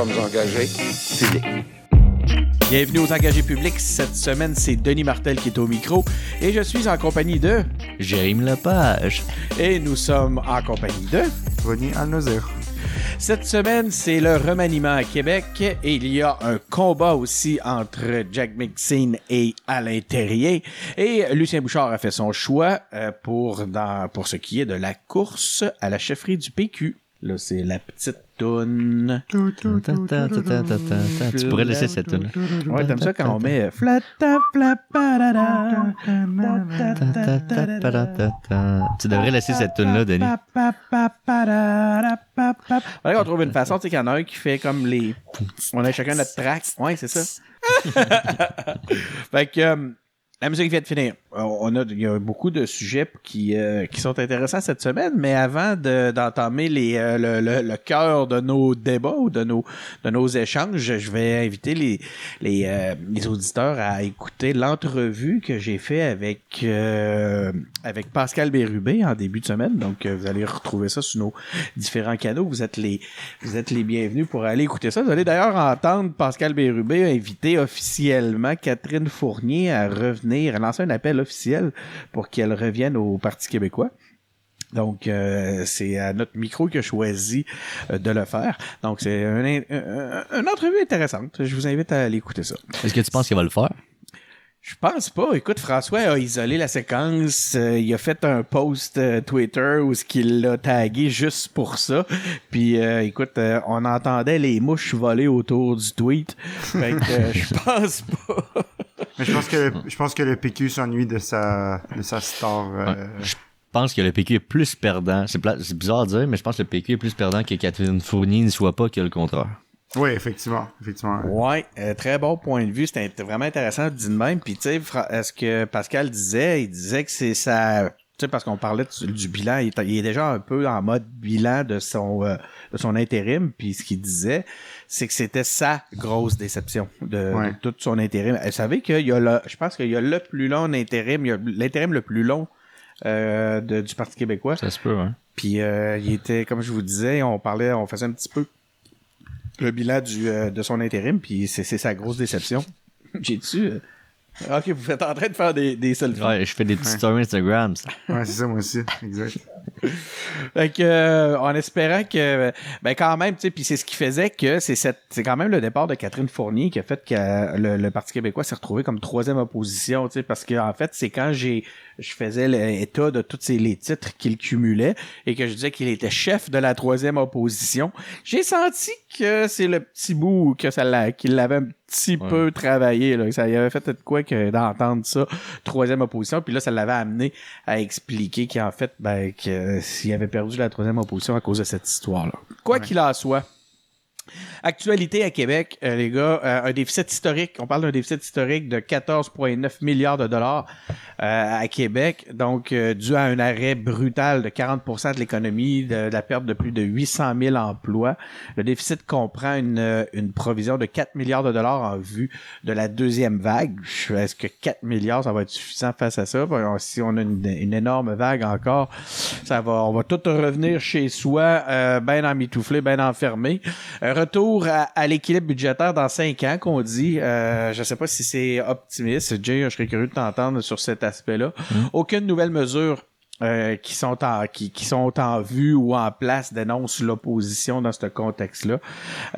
sommes engagés publics. Bienvenue aux engagés publics. Cette semaine, c'est Denis Martel qui est au micro et je suis en compagnie de Jérémy Lepage. et nous sommes en compagnie de Ronnie Al-Nazir. Cette semaine, c'est le remaniement à Québec et il y a un combat aussi entre Jack McSeen et Alain Terrier. Et Lucien Bouchard a fait son choix euh, pour, dans, pour ce qui est de la course à la chefferie du PQ. Là, c'est la petite toune. Tu pourrais laisser cette tune. Ouais, t'aimes ça quand on met. Tu devrais laisser cette tune là Denis. Faudrait qu'on trouve une façon, tu sais, qu'il y en a un qui fait comme les. On a chacun notre track. Ouais, c'est ça. fait que. euh, la musique vient de finir. On a, il y a beaucoup de sujets qui, euh, qui sont intéressants cette semaine, mais avant de- d'entamer les, euh, le, le, le cœur de nos débats ou de nos, de nos échanges, je vais inviter les, les, euh, les auditeurs à écouter l'entrevue que j'ai fait avec, euh, avec Pascal Bérubé en début de semaine. Donc, euh, vous allez retrouver ça sur nos différents canaux. Vous êtes les, vous êtes les bienvenus pour aller écouter ça. Vous allez d'ailleurs entendre Pascal Bérubé inviter officiellement Catherine Fournier à revenir, à lancer un appel officiel pour qu'elle revienne au Parti québécois. Donc, euh, c'est à notre micro qui a choisi euh, de le faire. Donc, c'est un, un- un- une entrevue intéressante. Je vous invite à aller écouter ça. Est-ce que tu penses qu'il va le faire? Je pense pas. Écoute, François a isolé la séquence. euh, il a fait un post euh, Twitter où ce qu'il l'a tagué juste pour ça. Puis, euh, écoute, on entendait les mouches voler autour du tweet. Fait que je pense pas. Mais je pense que je pense que le PQ s'ennuie de sa de sa star. euh, Je pense que le PQ est plus perdant. C'est pla- c'est bizarre à dire, mais je pense que le PQ est plus perdant que Catherine Fournier ne soit pas que le contraire. Oui, effectivement, effectivement. Ouais, euh, très bon point de vue. C'était vraiment intéressant dit de même. Puis, tu sais, Fra- ce que Pascal disait, il disait que c'est ça. Tu sais, parce qu'on parlait du, du bilan, il est, il est déjà un peu en mode bilan de son euh, de son intérim. Puis, ce qu'il disait, c'est que c'était sa grosse déception de, Ouais. de tout son intérim. Vous savez qu'il y a le, je pense qu'il y a le plus long intérim, il y a l'intérim le plus long euh, de- du Parti québécois. Ça se peut, hein? Puis euh, il était, comme je vous disais, on parlait, on faisait un petit peu le bilan du, euh, de son intérim, puis c'est c'est sa grosse déception. J'ai-tu... euh, Ok, vous êtes en train de faire des, des selfies. Ouais, je fais des petites stories Instagram. ça. Ouais, c'est ça moi aussi, exact. Fait que, euh, en espérant que, ben quand même, tu sais, puis c'est ce qui faisait que c'est cette, c'est quand même le départ de Catherine Fournier qui a fait que euh, le, le Parti québécois s'est retrouvé comme troisième opposition, tu sais, parce que en fait, c'est quand j'ai, je faisais l'état de tous ces, les titres qu'il cumulait et que je disais qu'il était chef de la troisième opposition, j'ai senti que c'est le petit bout que ça l'a, qu'il l'avait petit Ouais. peu travaillé, là, ça y avait fait de quoi que d'entendre ça, troisième opposition, puis là, ça l'avait amené à expliquer qu'en fait, ben, que s'il avait perdu la troisième opposition à cause de cette histoire-là. Quoi qu'il en soit, actualité à Québec, euh, les gars, euh, un déficit historique, on parle d'un déficit historique de 14,9 milliards de dollars euh, à Québec, donc euh, dû à un arrêt brutal de 40% de l'économie, de, la perte de plus de 800 000 emplois. Le déficit comprend une, euh, une provision de 4 milliards de dollars en vue de la deuxième vague. Est-ce que 4 milliards, ça va être suffisant face à ça? Ben, Si on a une, une énorme vague encore, ça va, on va tout revenir chez soi, euh, bien emmitouflé, bien enfermé. Retour à, à l'équilibre budgétaire dans cinq ans, qu'on dit. Euh, je sais pas si c'est optimiste. Jay, je serais curieux de t'entendre sur cet aspect-là. Aucune nouvelle mesure euh, qui sont en qui, qui sont en vue ou en place dénoncent l'opposition dans ce contexte-là.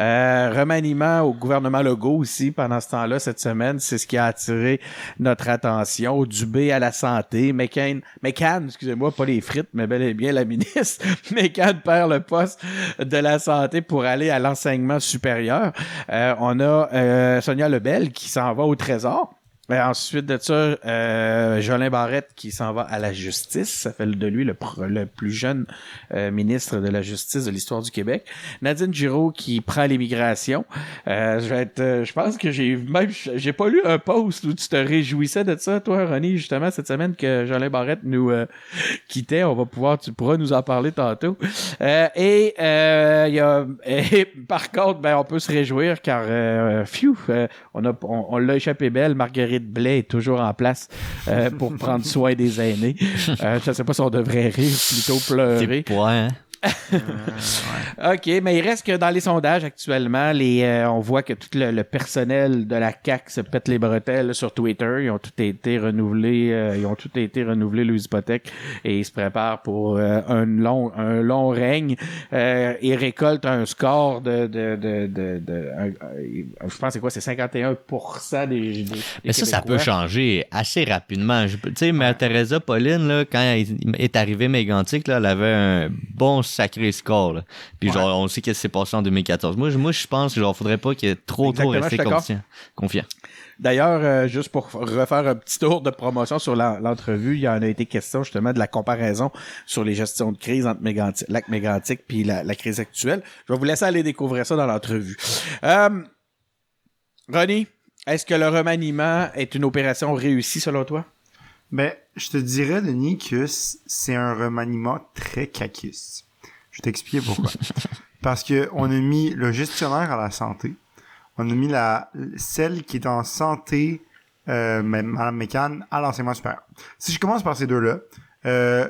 Euh, remaniement au gouvernement Legault aussi pendant ce temps-là cette semaine, c'est ce qui a attiré notre attention. Dubé à la santé, McCain, McCann, excusez-moi, pas les frites, mais bel et bien la ministre. McCann perd le poste de la santé pour aller à l'enseignement supérieur. Euh, on a euh, Sonia Lebel qui s'en va au Trésor. Et ensuite de ça, euh, Jolin Barrette qui s'en va à la justice. Ça fait de lui le, le plus jeune euh, ministre de la justice de l'histoire du Québec. Nadine Giraud qui prend l'immigration. Euh, je vais être, euh, je pense que j'ai même, j'ai pas lu un post où tu te réjouissais de ça, toi, Ronnie, justement cette semaine que Jolin Barrette nous euh, quittait. On va pouvoir, tu pourras nous en parler tantôt. Euh, et il y a, et par contre, ben on peut se réjouir car, phew, on a, on, on l'a échappé belle. Marguerite Blais est toujours en place euh, pour prendre soin des aînés. Euh, je sais pas si on devrait rire, plutôt pleurer. Hein? OK, mais il reste que dans les sondages actuellement, les, euh, on voit que tout le, le personnel de la CAC se pète les bretelles sur Twitter. Ils ont tout été renouvelés, euh, ils ont tout été renouvelés leurs hypothèques et ils se préparent pour euh, un long, un long règne. Euh, ils récoltent un score de, de, de, de, de- un- un- je pense c'est quoi, c'est 51% des, des, des Mais ça, ça peut changer assez rapidement. Tu sais, Mère Teresa Pauline, là, quand elle est arrivée mégantique, là, elle avait un bon sacré score. Là. Puis genre, on sait qu'est-ce qui s'est passé en 2014. Moi, je- moi, je pense qu'il faudrait pas qu'il y ait trop, trop Exactement, je rester confiant. confiant. D'ailleurs, euh, juste pour refaire un petit tour de promotion sur l'entrevue, il y en a été question justement de la comparaison sur les gestions de crise entre Mégantic, lac mégantic puis la, la crise actuelle. Je vais vous laisser aller découvrir ça dans l'entrevue. Euh, Ronnie, est-ce que le remaniement est une opération réussie selon toi? Ben, je te dirais, Denis, que c'est un remaniement très caquiste. Je vais t'expliquer pourquoi. Parce que on a mis le gestionnaire à la santé. On a mis la, celle qui est en santé, euh, mais Mme Mécan, à l'enseignement supérieur. Si je commence par ces deux-là, euh,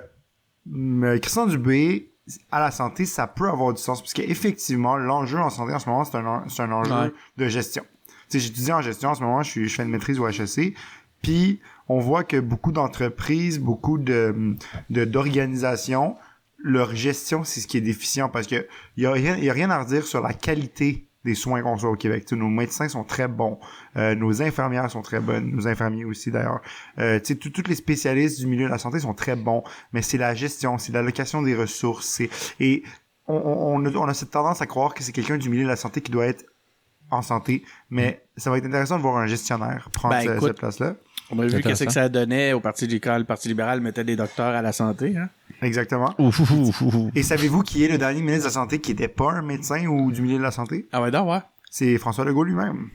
Christian Dubé, à la santé, ça peut avoir du sens, parce qu'effectivement, l'enjeu en santé en ce moment, c'est un, c'est un enjeu Ouais. de gestion. Tu sais, j'étudie en gestion en ce moment, je, suis, je fais une maîtrise au HEC, puis on voit que beaucoup d'entreprises, beaucoup de de- d'organisations, leur gestion, c'est ce qui est déficient parce que il y a rien, y a rien à redire sur la qualité des soins qu'on reçoit au Québec. Tu sais, nos médecins sont très bons, euh, nos infirmières sont très bonnes, nos infirmiers aussi d'ailleurs. Euh, tu sais, tous les spécialistes du milieu de la santé sont très bons, mais c'est la gestion, c'est l'allocation des ressources, et on, on, on a, on a cette tendance à croire que c'est quelqu'un du milieu de la santé qui doit être en santé, mais ça va être intéressant de voir un gestionnaire prendre Ben, écoute, cette place-là. On a vu qu'est-ce que ça donnait au Parti libéral. Le Parti libéral mettait des docteurs à la santé. Hein? Exactement. Ouf, ouf, ouf, ouf, ouf. Et savez-vous qui est le dernier ministre de la Santé qui était pas un médecin ou du milieu de la santé? Ah ouais, ouais. C'est François Legault lui-même.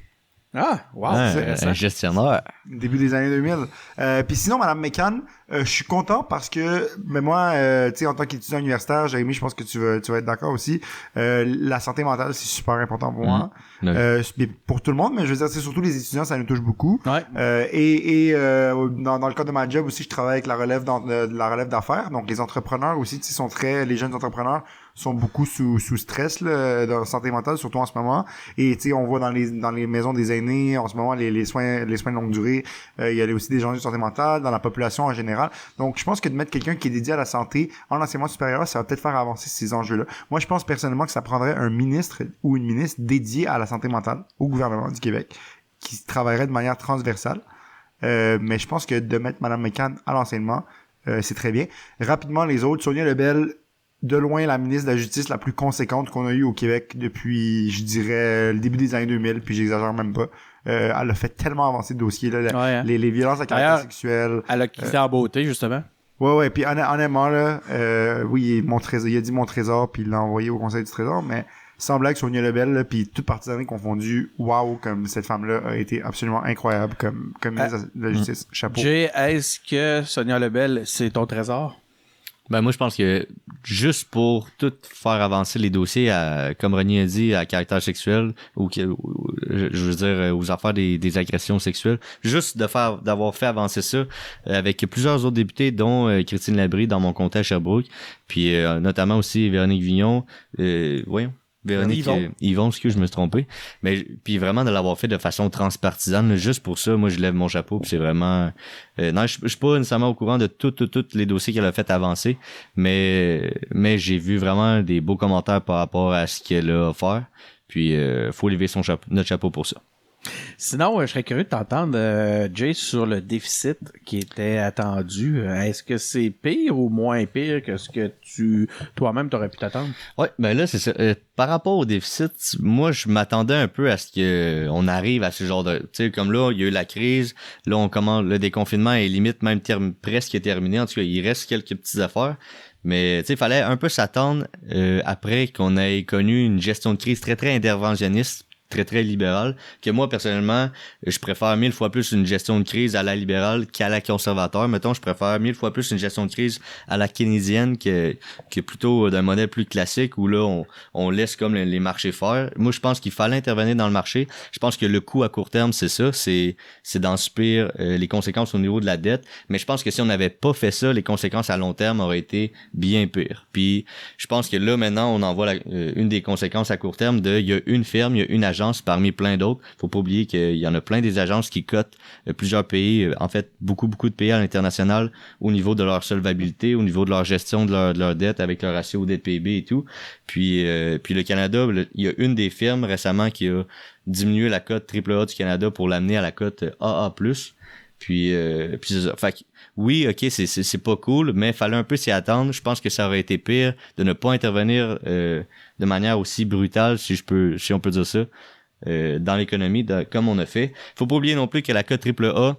Ah, wow, c'est intéressant. un gestionnaire. Début des années 2000. Euh, Puis sinon, Madame McCann, euh, je suis content parce que, mais moi, euh, tu sais, en tant qu'étudiant universitaire, Jérémy, je pense que tu vas, tu vas être d'accord aussi. Euh, la santé mentale, c'est super important pour moi. Ouais. Euh, pour tout le monde, mais je veux dire, c'est surtout les étudiants, ça nous touche beaucoup. Ouais. Euh, et et euh, dans, dans le cadre de ma job aussi, je travaille avec la relève dans, de la relève d'affaires. Donc les entrepreneurs aussi, tu sont très, les jeunes entrepreneurs sont beaucoup sous, sous stress là, dans la santé mentale, surtout en ce moment. Et tu sais, on voit dans les dans les maisons des aînés en ce moment les, les soins les soins de longue durée. euh, il y a aussi des gens de santé mentale dans la population en général. Donc je pense que de mettre quelqu'un qui est dédié à la santé en enseignement supérieur, ça va peut-être faire avancer ces enjeux-là. Moi, je pense personnellement que ça prendrait un ministre ou une ministre dédiée à la santé mentale au gouvernement du Québec qui travaillerait de manière transversale. Euh, mais je pense que de mettre Mme McCann à l'enseignement, euh, c'est très bien. Rapidement, les autres, Sonia Lebel, de loin la ministre de la Justice la plus conséquente qu'on a eue au Québec depuis, je dirais, le début des années 2000, puis j'exagère même pas. Euh, elle a fait tellement avancer le dossier, là, Ouais, hein. les, les violences à caractère sexuel. Elle a quitté en beauté, justement. Ouais, ouais, puis honn- honnêtement, là, euh, oui, mon trésor, il a dit mon trésor, puis il l'a envoyé au Conseil du Trésor, mais sans blague, Sonia Lebel, là, puis toute partisane confondue, waouh, comme cette femme-là a été absolument incroyable comme, comme ministre de la Justice. Chapeau. Jay, est-ce que Sonia Lebel, c'est ton trésor? Ben moi je pense que juste pour tout faire avancer les dossiers, à, comme René a dit, à caractère sexuel ou, ou- je je veux dire euh, aux affaires des, des agressions sexuelles, juste de faire d'avoir fait avancer ça euh, avec plusieurs autres députés, dont euh, Christine Labrie dans mon comté à Sherbrooke, puis euh, notamment aussi Véronique Vignon, euh, voyons. Véronique Yvon. euh, Yvon, excuse, je me suis trompé. Mais puis vraiment de l'avoir fait de façon transpartisane, juste pour ça, moi je lève mon chapeau. puis c'est vraiment. euh, non, je, je suis pas nécessairement au courant de tous tout, tous les dossiers qu'elle a fait avancer, mais mais j'ai vu vraiment des beaux commentaires par rapport à ce qu'elle a offert. Puis euh, faut lever son chapeau, notre chapeau pour ça. Sinon, euh, je serais curieux de t'entendre, euh, Jay, sur le déficit qui était attendu. Euh, Est-ce que c'est pire ou moins pire que ce que tu toi-même t'aurais pu t'attendre? Ouais, ben là c'est ça. Euh, par rapport au déficit, moi je m'attendais un peu à ce que euh, on arrive à ce genre de, tu sais comme là il y a eu la crise, là on commence le déconfinement est limite même presque terminé. En tout cas, il reste quelques petites affaires. Mais tu sais, il fallait un peu s'attendre euh, après qu'on ait connu une gestion de crise très très interventionniste très très libérale que moi personnellement je préfère mille fois plus une gestion de crise à la libérale qu'à la conservateur. Mettons je préfère mille fois plus une gestion de crise à la keynésienne que que plutôt d'un modèle plus classique où là on, on laisse comme les, marchés faire. Moi je pense qu'il fallait intervenir dans le marché. Je pense que le coût à court terme c'est ça. C'est c'est d'en euh, les conséquences au niveau de la dette. Mais je pense que si on n'avait pas fait ça les conséquences à long terme auraient été bien pires. Puis je pense que là maintenant on en voit la- euh, une des conséquences à court terme de il y a une ferme il y a une agence parmi plein d'autres faut pas oublier qu'il y en a plein des agences qui cotent euh, plusieurs pays euh, en fait beaucoup beaucoup de pays à l'international au niveau de leur solvabilité au niveau de leur gestion de leur, de leur dette avec leur ratio dette PIB et tout puis euh, puis le Canada il y a une des firmes récemment qui a diminué la cote AAA du Canada pour l'amener à la cote AA+. Puis, puis c'est ça. Fait oui, ok, c'est, pas cool, mais fallait un peu s'y attendre. Je pense que ça aurait été pire de ne pas intervenir euh, de manière aussi brutale, si je peux, si on peut dire ça, euh, dans l'économie, comme on a fait. Faut pas oublier non plus que la cote AAA,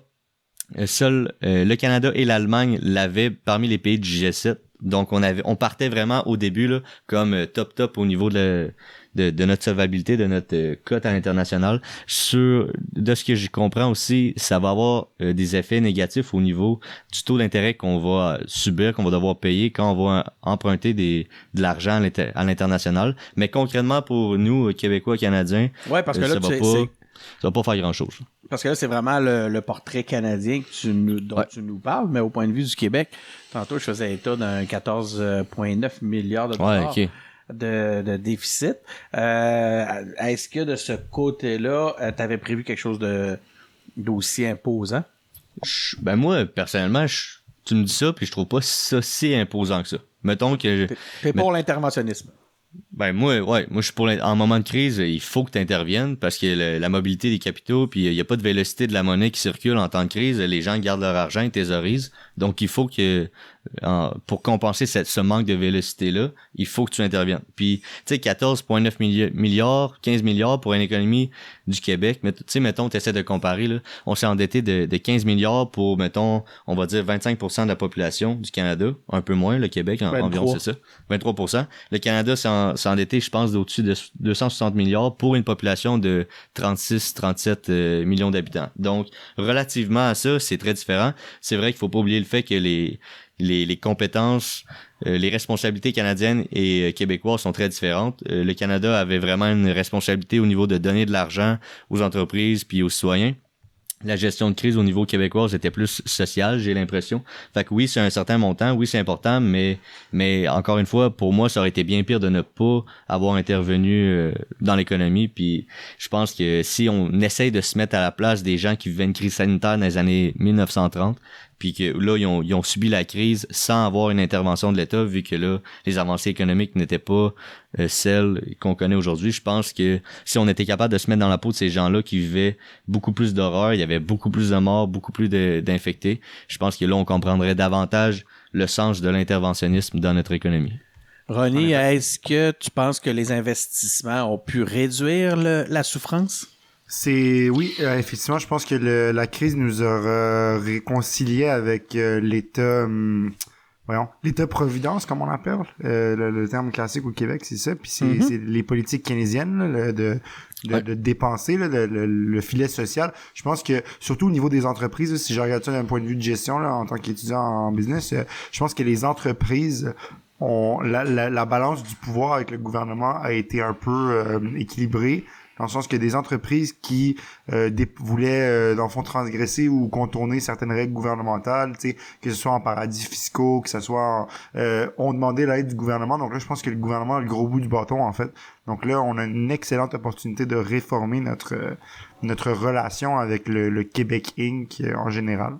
euh, seul le Canada et l'Allemagne l'avaient parmi les pays du G7. Donc on avait, on partait vraiment au début là comme top top au niveau de, la- de, de notre solvabilité, de notre euh, cote à l'international. Sur de ce que je comprends aussi, ça va avoir euh, des effets négatifs au niveau du taux d'intérêt qu'on va subir, qu'on va devoir payer quand on va emprunter des de l'argent à l'inter- à l'international. Mais concrètement pour nous euh, Québécois, Canadiens, Ouais, parce que là, ça va pas, ça va pas faire grand chose. Parce que là, c'est vraiment le, le portrait canadien que tu nous, dont Ouais. tu nous parles, mais au point de vue du Québec, tantôt, je faisais état d'un 14,9 milliards de Ouais, dollars ok. De, de déficit. Euh, Est-ce que de ce côté-là, tu avais prévu quelque chose de d'aussi imposant? Je- ben moi, personnellement, je- tu me dis ça, puis je trouve pas ça si imposant que ça. Mettons que... T'es pour l'interventionnisme. Ben moi, ouais, moi je suis pour... En moment de crise, il faut que tu interviennes parce que le- la mobilité des capitaux, puis il y a pas de vélocité de la monnaie qui circule en temps de crise. Les gens gardent leur argent, ils thésaurisent. Donc il faut que... en- pour compenser cette- ce manque de vélocité-là, il faut que tu interviennes. Puis, tu sais, 14,9 milli- milliards, 15 milliards pour une économie du Québec. Mais tu sais, mettons, tu essaies de comparer, là, on s'est endetté de, de 15 milliards pour, mettons, on va dire 25% de la population du Canada, un peu moins, le Québec, en- 23. environ, c'est ça. 23%. Le Canada s'est endetté, je pense, d'au-dessus de 260 milliards pour une population de 36-37 euh, millions d'habitants. Donc, relativement à ça, c'est très différent. C'est vrai qu'il faut pas oublier le fait que les, les, compétences, euh, les responsabilités canadiennes et euh, québécoises sont très différentes. Le Canada avait vraiment une responsabilité au niveau de donner de l'argent aux entreprises puis aux citoyens. La gestion de crise au niveau québécois était plus sociale, j'ai l'impression. Fait que oui, c'est un certain montant, oui, c'est important, mais mais encore une fois, pour moi, ça aurait été bien pire de ne pas avoir intervenu euh, dans l'économie. Puis je pense que si on essaye de se mettre à la place des gens qui vivaient une crise sanitaire dans les années 1930, puis que là, ils ont, ils ont subi la crise sans avoir une intervention de l'État, vu que là, les avancées économiques n'étaient pas euh, celles qu'on connaît aujourd'hui. Je pense que si on était capable de se mettre dans la peau de ces gens-là qui vivaient beaucoup plus d'horreur, il y avait beaucoup plus de morts, beaucoup plus d'infectés, je pense que là, on comprendrait davantage le sens de l'interventionnisme dans notre économie. Ronnie, est-ce que tu penses que les investissements ont pu réduire le- la souffrance? C'est oui, euh, effectivement, je pense que le- la crise nous a réconcilié avec euh, l'État, hum, voyons, l'État providence, comme on l'appelle, euh, le, le terme classique au Québec, c'est ça. Puis c'est Mhm. c'est les politiques keynésiennes là, le- de de, Ouais. de dépenser là, le, le- le filet social. Je pense que surtout au niveau des entreprises, là, si je regarde ça d'un point de vue de gestion là, en tant qu'étudiant en business, euh, je pense que les entreprises ont la, la, la balance du pouvoir avec le gouvernement a été un peu euh, équilibrée dans le sens que des entreprises qui euh, voulaient, euh, dans le fond, transgresser ou contourner certaines règles gouvernementales, que ce soit en paradis fiscaux, que ce soit en, euh, ont demandé l'aide du gouvernement. Donc là, je pense que le gouvernement a le gros bout du bâton, en fait. Donc là, on a une excellente opportunité de réformer notre euh, notre relation avec le, le Québec Inc. euh, en général.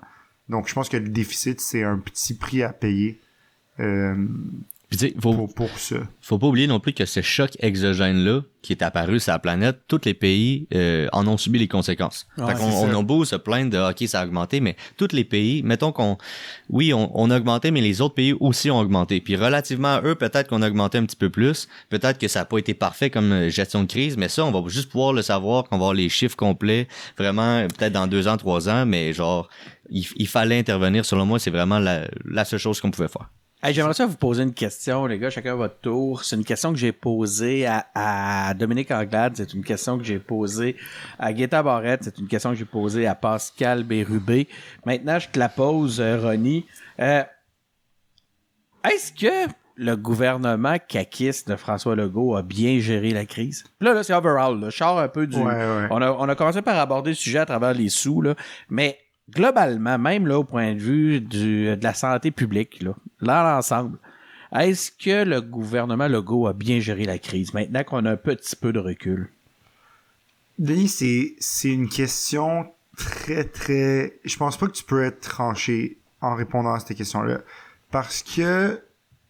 Donc je pense que le déficit, c'est un petit prix à payer euh, Puis tu sais, faut, pour, pour ça. faut pas oublier non plus que ce choc exogène-là qui est apparu sur la planète, tous les pays euh, en ont subi les conséquences. Ouais, fait qu'on on a beau se plaindre de OK, ça a augmenté, mais tous les pays, mettons qu'on oui, on, on a augmenté, mais les autres pays aussi ont augmenté. Puis relativement à eux, peut-être qu'on a augmenté un petit peu plus. Peut-être que ça n'a pas été parfait comme euh, gestion de crise, mais ça, on va juste pouvoir le savoir quand on va avoir les chiffres complets, vraiment peut-être dans deux ans, trois ans, mais genre il, il fallait intervenir. Selon moi, c'est vraiment la, la seule chose qu'on pouvait faire. Hey, J'aimerais ça vous poser une question, les gars, chacun à votre tour. C'est une question que j'ai posée à, à Dominique Anglade, c'est une question que j'ai posée à Guetta Barrette, c'est une question que j'ai posée à Pascal Bérubé. Maintenant, je te la pose, euh, Ronnie. Euh, Est-ce que le gouvernement caquiste de François Legault a bien géré la crise? Là, là c'est overall. Là. Je sors un peu du... Ouais, ouais. On, a, on a commencé par aborder le sujet à travers les sous, là, mais globalement, même là, au point de vue du, de la santé publique, là, dans l'ensemble, est-ce que le gouvernement Legault a bien géré la crise maintenant qu'on a un petit peu de recul? Denis, c'est, c'est une question très, très... Je pense pas que tu peux être tranché en répondant à cette question-là. Parce que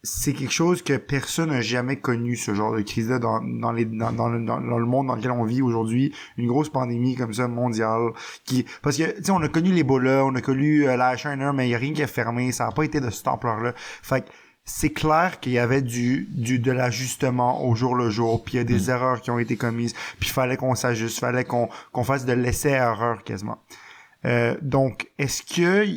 c'est quelque chose que personne n'a jamais connu, ce genre de crise-là, dans, dans, les, dans, dans, le, dans, le monde dans lequel on vit aujourd'hui. Une grosse pandémie comme ça, mondiale. qui Parce que, tu sais, on a connu l'Ebola, on a connu euh, la H1N1, mais il n'y a rien qui a fermé. Ça n'a pas été de cette ampleur-là. Fait que c'est clair qu'il y avait du, du de l'ajustement au jour le jour, puis il y a des erreurs qui ont été commises, puis il fallait qu'on s'ajuste, fallait qu'on qu'on fasse de l'essai-erreur quasiment. Euh, donc, est-ce que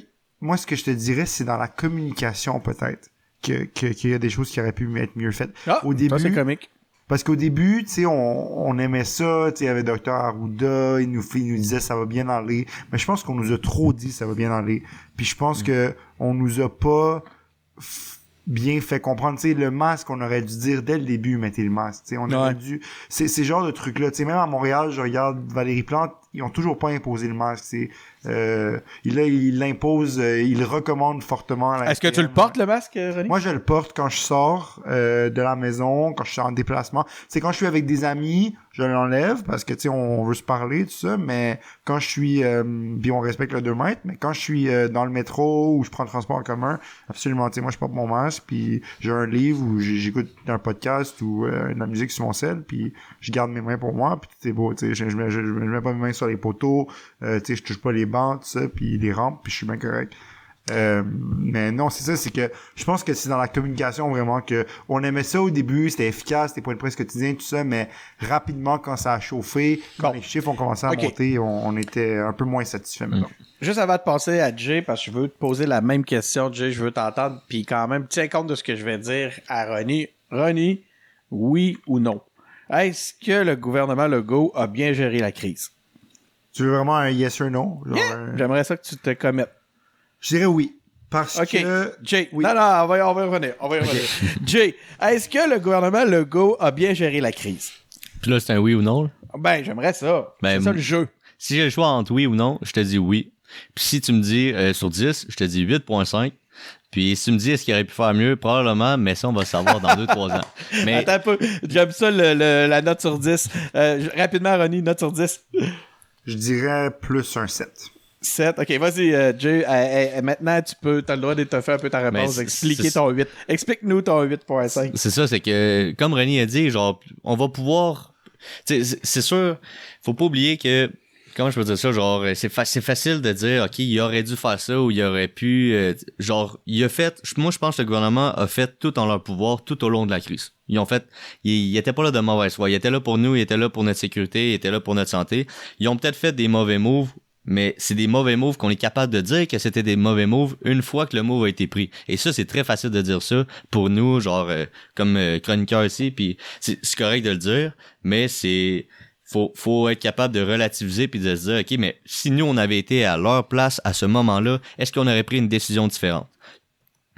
moi ce que je te dirais, c'est dans la communication peut-être que que- qu'il y a des choses qui auraient pu être mieux faites. au début, Ah, c'est comique. parce qu'au début, tu sais, on, on aimait ça, tu sais, il y avait Dr Arruda, il nous, il nous disait ça va bien aller, mais je pense qu'on nous a trop dit ça va bien aller. Puis je pense que on nous a pas bien fait comprendre, tu sais, le masque, on aurait dû dire dès le début, mettez le masque, tu sais, on aurait dû, c'est ces genres de trucs-là, tu sais, même à Montréal, je regarde Valérie Plante, ils ont toujours pas imposé le masque, c'est, euh, il l'impose, euh, il recommande fortement. à Est-ce que tu le portes, le masque, René? Moi, je le porte quand je sors euh, de la maison, quand je suis en déplacement. C'est quand je suis avec des amis, je l'enlève parce que tu sais, on veut se parler, tout ça. Mais quand je suis, euh, puis on respecte le 2 mètres. Mais quand je suis dans le métro ou je prends le transport en commun, absolument. Tu sais, moi, je porte mon masque, puis j'ai un livre ou j'écoute un podcast ou de la musique sur mon sel, puis je garde mes mains pour moi, puis c'est beau. Tu sais, je, je, mets, je, je mets pas mes mains sur les poteaux, euh, tu sais, je touche pas les bancs, tout ça, puis les rampes, puis je suis bien correct. Euh, mais non, c'est ça, c'est que je pense que c'est dans la communication vraiment que on aimait ça au début, c'était efficace, c'était pas une presse quotidien, tout ça, mais rapidement quand ça a chauffé, quand Bon. les chiffres ont commencé à monter, on, on était un peu moins satisfait maintenant. Juste avant de passer à Jay, parce que je veux te poser la même question, Jay, je veux t'entendre, puis quand même, tiens compte de ce que je vais dire à Ronnie. Ronnie, oui ou non? Est-ce que le gouvernement Legault a bien géré la crise? Tu veux vraiment un yes or no? Euh, J'aimerais ça que tu te commettes. je dirais oui. Parce que Jay, oui. non, non, on va, on va y revenir. On va y revenir. Jay, est-ce que le gouvernement Legault a bien géré la crise? Puis là, c'est un oui ou non. Ben, j'aimerais ça. Ben, c'est ça le jeu. Si j'ai le choix entre oui ou non, je te dis oui. Puis si tu me dis euh, sur 10, je te dis 8.5. Puis si tu me dis est-ce qu'il aurait pu faire mieux, probablement, mais ça, on va le savoir dans 2-3 ans. Mais Attends un peu. J'aime ça, le- le- la note sur 10. Euh, rapidement, Ronnie, note sur 10. Je dirais plus un 7. 7. OK, vas-y, euh, Jay. Euh, euh, maintenant, tu peux, as le droit d'étoffer un peu ta réponse, expliquer ton 8. Explique-nous ton 8.5. c'est ça, c'est que, comme René a dit, genre, on va pouvoir. tu sais, C'est c'est sûr, faut pas oublier que. Comment je peux dire ça? Genre, c'est fa- c'est facile de dire, OK, il aurait dû faire ça ou il aurait pu. euh, genre, il a fait. Moi, je pense que le gouvernement a fait tout en leur pouvoir tout au long de la crise. Ils ont fait. Ils, ils étaient pas là de mauvaise foi. Ils étaient là pour nous, ils étaient là pour notre sécurité, ils étaient là pour notre santé. Ils ont peut-être fait des mauvais moves, mais c'est des mauvais moves qu'on est capable de dire que c'était des mauvais moves une fois que le move a été pris. Et ça, c'est très facile de dire ça pour nous, genre euh, comme euh, chroniqueur ici, puis c'est correct de le dire, mais c'est faut faut être capable de relativiser puis de se dire ok, mais si nous on avait été à leur place à ce moment-là, est-ce qu'on aurait pris une décision différente?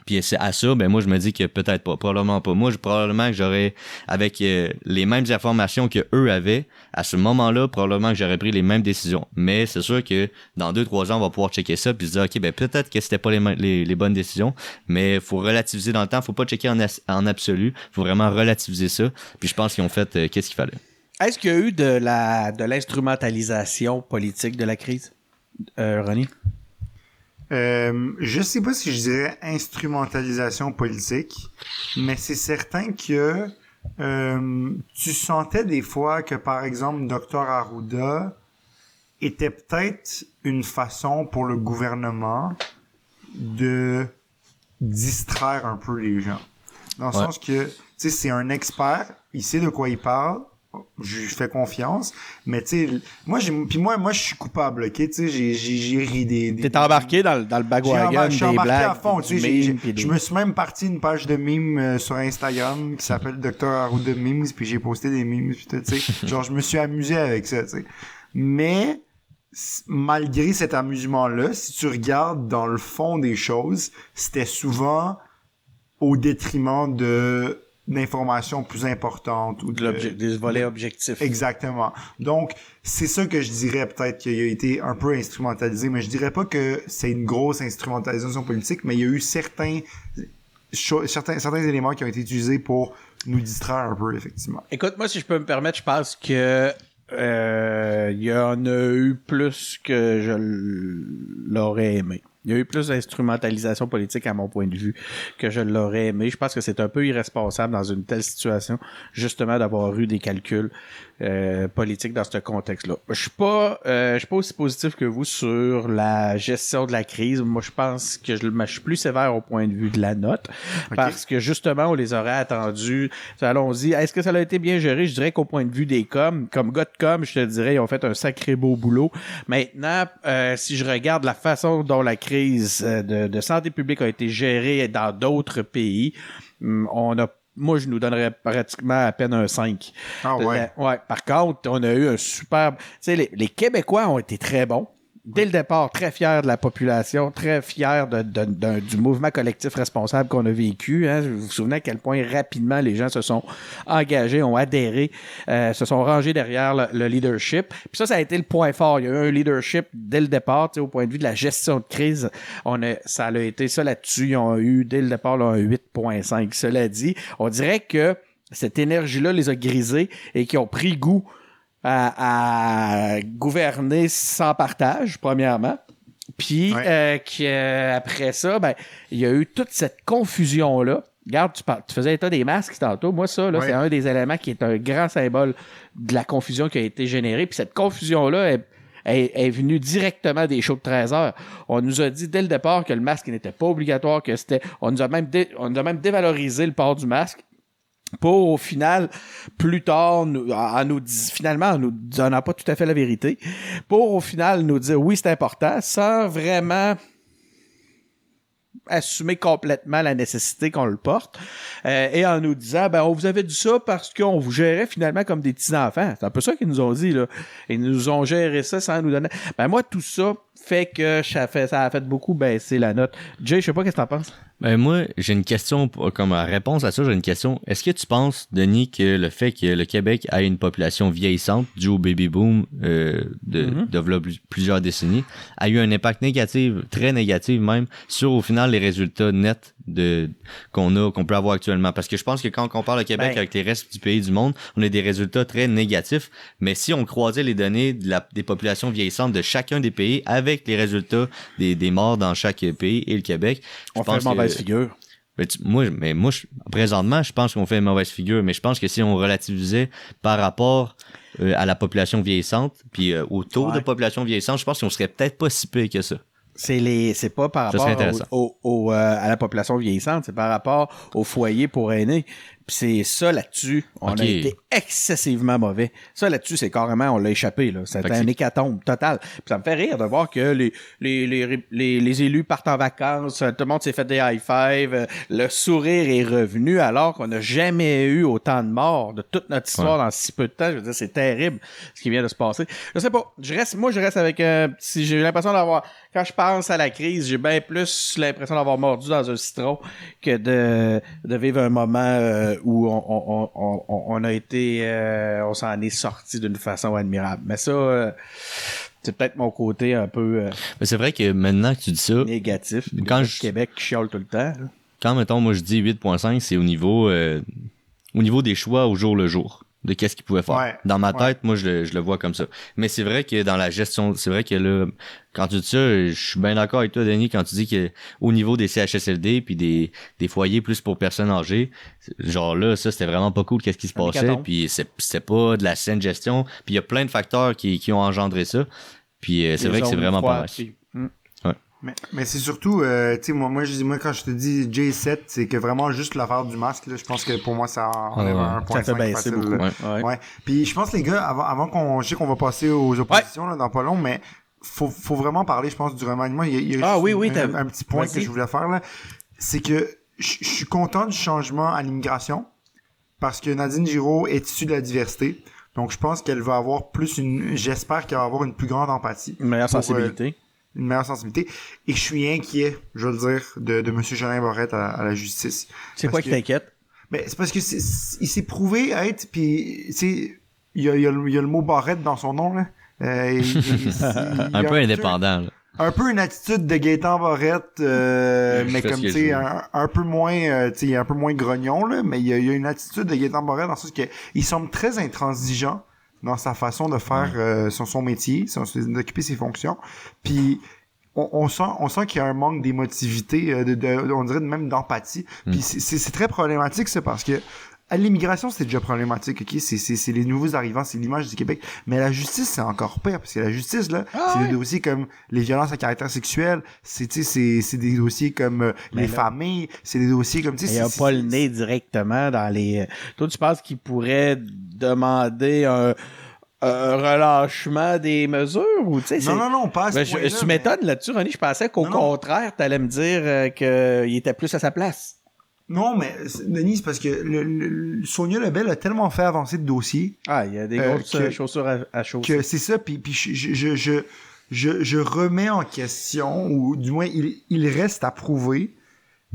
Puis c'est à ça, ben moi je me dis que peut-être pas, probablement pas. Moi, je, probablement que j'aurais, avec euh, les mêmes informations que eux avaient, à ce moment-là, probablement que j'aurais pris les mêmes décisions. Mais c'est sûr que dans deux, trois ans, on va pouvoir checker ça puis se dire, ok, ben peut-être que c'était pas les, les, bonnes décisions, mais faut relativiser dans le temps, faut pas checker en, en absolu, faut vraiment relativiser ça. Puis je pense qu'ils ont fait euh, qu'est-ce qu'il fallait. Est-ce qu'il y a eu de la de l'instrumentalisation politique de la crise, euh, Ronnie? Euh, je sais pas si je dirais instrumentalisation politique, mais c'est certain que euh, tu sentais des fois que, par exemple, Dr Arruda était peut-être une façon pour le gouvernement de distraire un peu les gens. Dans le Ouais. sens que, tu sais, c'est un expert, il sait de quoi il parle, je lui fais confiance. Mais tu sais, moi, j'ai, puis moi, moi, je suis coupable, ok? Tu sais, j'ai, j'ai, ri des. des T'es embarqué dans, le- dans le bagwagon des embarqué blagues. à fond, tu sais, je me suis même parti une page de mimes euh, sur Instagram qui s'appelle Dr Harout de memes, puis j'ai posté des puis tout, tu sais, genre je me suis amusé avec ça, tu sais. Mais malgré cet amusement-là, si tu regardes dans le fond des choses, c'était souvent au détriment de d'informations plus importantes ou de de, des volets objectifs. Exactement. Donc, c'est ça que je dirais peut-être qu'il a été un peu instrumentalisé, mais je dirais pas que c'est une grosse instrumentalisation politique, mais il y a eu certains, certains, certains éléments qui ont été utilisés pour nous distraire un peu, effectivement. Écoute, moi, si je peux me permettre, je pense que euh, il y en a eu plus que je l'aurais aimé. Il y a eu plus d'instrumentalisation politique à mon point de vue que je l'aurais aimé. Je pense que c'est un peu irresponsable dans une telle situation, justement, d'avoir eu des calculs euh, politiques dans ce contexte-là. Je suis pas, euh, je suis pas aussi positif que vous sur la gestion de la crise. Moi, je pense que je, je suis plus sévère au point de vue de la note, parce que justement, on les aurait attendus. Allons-y. Est-ce que ça a été bien géré? Je dirais qu'au point de vue des coms, comme gars de com, je te dirais, ils ont fait un sacré beau boulot. Maintenant, euh, si je regarde la façon dont la crise euh, de, de santé publique a été gérée dans d'autres pays, hum, on a moi, je nous donnerais pratiquement à peine un 5. Ah ouais. Euh, ouais. Par contre, on a eu un superbe. Tu sais, les, les Québécois ont été très bons. Dès le départ, très fiers de la population, très d'un- du mouvement collectif responsable qu'on a vécu. Hein. Vous vous souvenez à quel point rapidement les gens se sont engagés, ont adhéré, euh, se sont rangés derrière le, le leadership. Puis ça, ça a été le point fort. Il y a eu un leadership dès le départ, au point de vue de la gestion de crise. On a, ça a été ça là-dessus. Ils ont eu dès le départ là, un 8.5. Cela dit, on dirait que cette énergie-là les a grisés et qui ont pris goût à, à gouverner sans partage, premièrement. Puis Ouais. euh, qu'après ça, ben, il y a eu toute cette confusion-là. Regarde, tu, tu faisais état des masques tantôt. Moi, ça, là, Ouais. c'est un des éléments qui est un grand symbole de la confusion qui a été générée. Puis cette confusion-là est, est, est venue directement des shows de 13 heures. On nous a dit dès le départ que le masque n'était pas obligatoire, que c'était. On nous a même dé- on nous a même dévalorisé le port du masque pour au final, plus tard, nous, en nous finalement, en nous donnant pas tout à fait la vérité, pour au final nous dire oui, c'est important, sans vraiment assumer complètement la nécessité qu'on le porte euh, et en nous disant ben on vous avait dit ça parce qu'on vous gérait finalement comme des petits enfants c'est un peu ça qu'ils nous ont dit là. Ils nous ont géré ça sans nous donner. Ben moi tout ça fait que ça, fait, ça a fait beaucoup baisser la note. Jay je sais pas qu'est-ce que t'en penses Ben moi, j'ai une question pour- comme réponse à ça, j'ai une question. Est-ce que tu penses, Denis, que le fait que le Québec ait une population vieillissante due au baby boom euh, de, Mhm. plus- plusieurs décennies a eu un impact négatif, très négatif même, sur au final les résultats nets de qu'on a, qu'on peut avoir actuellement? Parce que je pense que quand on compare le Québec Ben- avec les restes du pays du monde, on a des résultats très négatifs. Mais si on croisait les données de la- des populations vieillissantes de chacun des pays avec les résultats des, des morts dans chaque pays et le Québec, je on fait pense une mauvaise figure mais tu- moi, mais moi, je- présentement, je pense qu'on fait une mauvaise figure, mais je pense que si on relativisait par rapport euh, à la population vieillissante, puis euh, au taux Ouais. de population vieillissante, je pense qu'on serait peut-être pas si pire que ça. C'est les c'est pas par rapport au- au, euh, à la population vieillissante, c'est par rapport au foyer pour aînés. C'est ça là-dessus, on a été excessivement mauvais. Ça là-dessus, c'est carrément on l'a échappé là, c'était un hécatombe total. Puis ça me fait rire de voir que les les, les, les, les élus partent en vacances, tout le monde s'est fait des high five, euh, le sourire est revenu alors qu'on n'a jamais eu autant de morts de toute notre histoire dans si peu de temps. Je veux dire, c'est terrible ce qui vient de se passer. Je sais pas, je reste moi je reste avec un petit j'ai l'impression d'avoir quand je pense à la crise, j'ai bien plus l'impression d'avoir mordu dans un citron que de, de vivre un moment euh, où on, on, on, on, on a été, euh, on s'en est sorti d'une façon admirable. Mais ça, euh, c'est peut-être mon côté un peu euh, Mais c'est vrai que maintenant que tu dis ça, négatif. Quand je- Québec qui chiale tout le temps. là. quand mettons moi je dis 8.5, c'est au niveau euh, au niveau des choix au jour le jour de qu'est-ce qu'ils pouvaient faire. Ouais. Dans ma Ouais. tête, moi je le, je le vois comme ça. Mais c'est vrai que dans la gestion, c'est vrai que là, quand tu dis ça, je suis bien d'accord avec toi, Denis, quand tu dis que au niveau des CHSLD puis des, des foyers plus pour personnes âgées, genre là, ça c'était vraiment pas cool qu'est-ce qui se Un passait. Puis c'est c'est pas de la saine gestion. Puis il y a plein de facteurs qui, qui ont engendré ça. Puis euh, c'est vrai que c'est vraiment pas puis- Hmm. Mais, mais c'est surtout, euh, tu sais, moi, moi, je dis, moi, quand je te dis J7, c'est que vraiment juste l'affaire du masque, là, je pense que pour moi, ça enlève Ouais, ouais. un point Ça fait baisser beaucoup. Ouais. Ouais. Ouais. Puis je pense, les gars, avant, avant qu'on, je sais qu'on va passer aux oppositions, là, dans pas long, mais faut, faut vraiment parler, je pense, du remaniement. Il y a, il y a Ah juste oui, oui, un, petit point que je voulais faire, là. C'est que je suis content du changement à l'immigration parce que Nadine Giraud est issue de la diversité. Donc, je pense qu'elle va avoir plus une, j'espère qu'elle va avoir une plus grande empathie. Une meilleure Pour, euh, sensibilité. Une meilleure sensibilité. Et je suis inquiet, je veux le dire, de, de Monsieur Jolin Barrette à, à la justice. C'est quoi qui t'inquiète? Mais c'est parce que c'est, c'est- il s'est prouvé être, puis c'est, il y a, il y, a le- il y a le mot Barrette dans son nom là. Euh, Un peu indépendant, là. Un peu une attitude de Gaëtan Barrette, euh, mais comme tu sais, un, un peu moins, euh, tu sais, un peu moins grognon là, mais il y a, il y a une attitude de Gaëtan Barrette dans le sens que il semble très intransigeant dans sa façon de faire euh, son, son métier, d'occuper ses fonctions. Puis on, on sent, on sent qu'il y a un manque d'émotivité, euh, de, de- on dirait même d'empathie. Puis c'est- c'est c'est très problématique, ça, parce que l'immigration, c'est déjà problématique, ok? C'est- C'est c'est les nouveaux arrivants, c'est l'image du Québec. Mais la justice, c'est encore pire, parce que la justice, là, Ah c'est des dossiers comme les violences à caractère sexuel, c'est, tu sais, c'est c'est des dossiers comme euh, les là- familles, c'est des dossiers comme, tu sais, Il a pas le nez directement dans les. Toi, tu penses qu'il pourrait demander un, un relâchement des mesures ou tu sais? Non, non, non, pas à ce Ben, je- tu mais- m'étonnes là-dessus, René. Je pensais qu'au contraire, t'allais me dire euh, qu'il était plus à sa place. Non, mais c'est- Denis, c'est parce que le, le- Sonia Lebel a tellement fait avancer de dossiers Ah, il y a des Euh, grosses que- euh, chaussures à, à chausser. que c'est ça, puis, puis je, je, je, je, je, je remets en question, ou du moins, il, il reste à prouver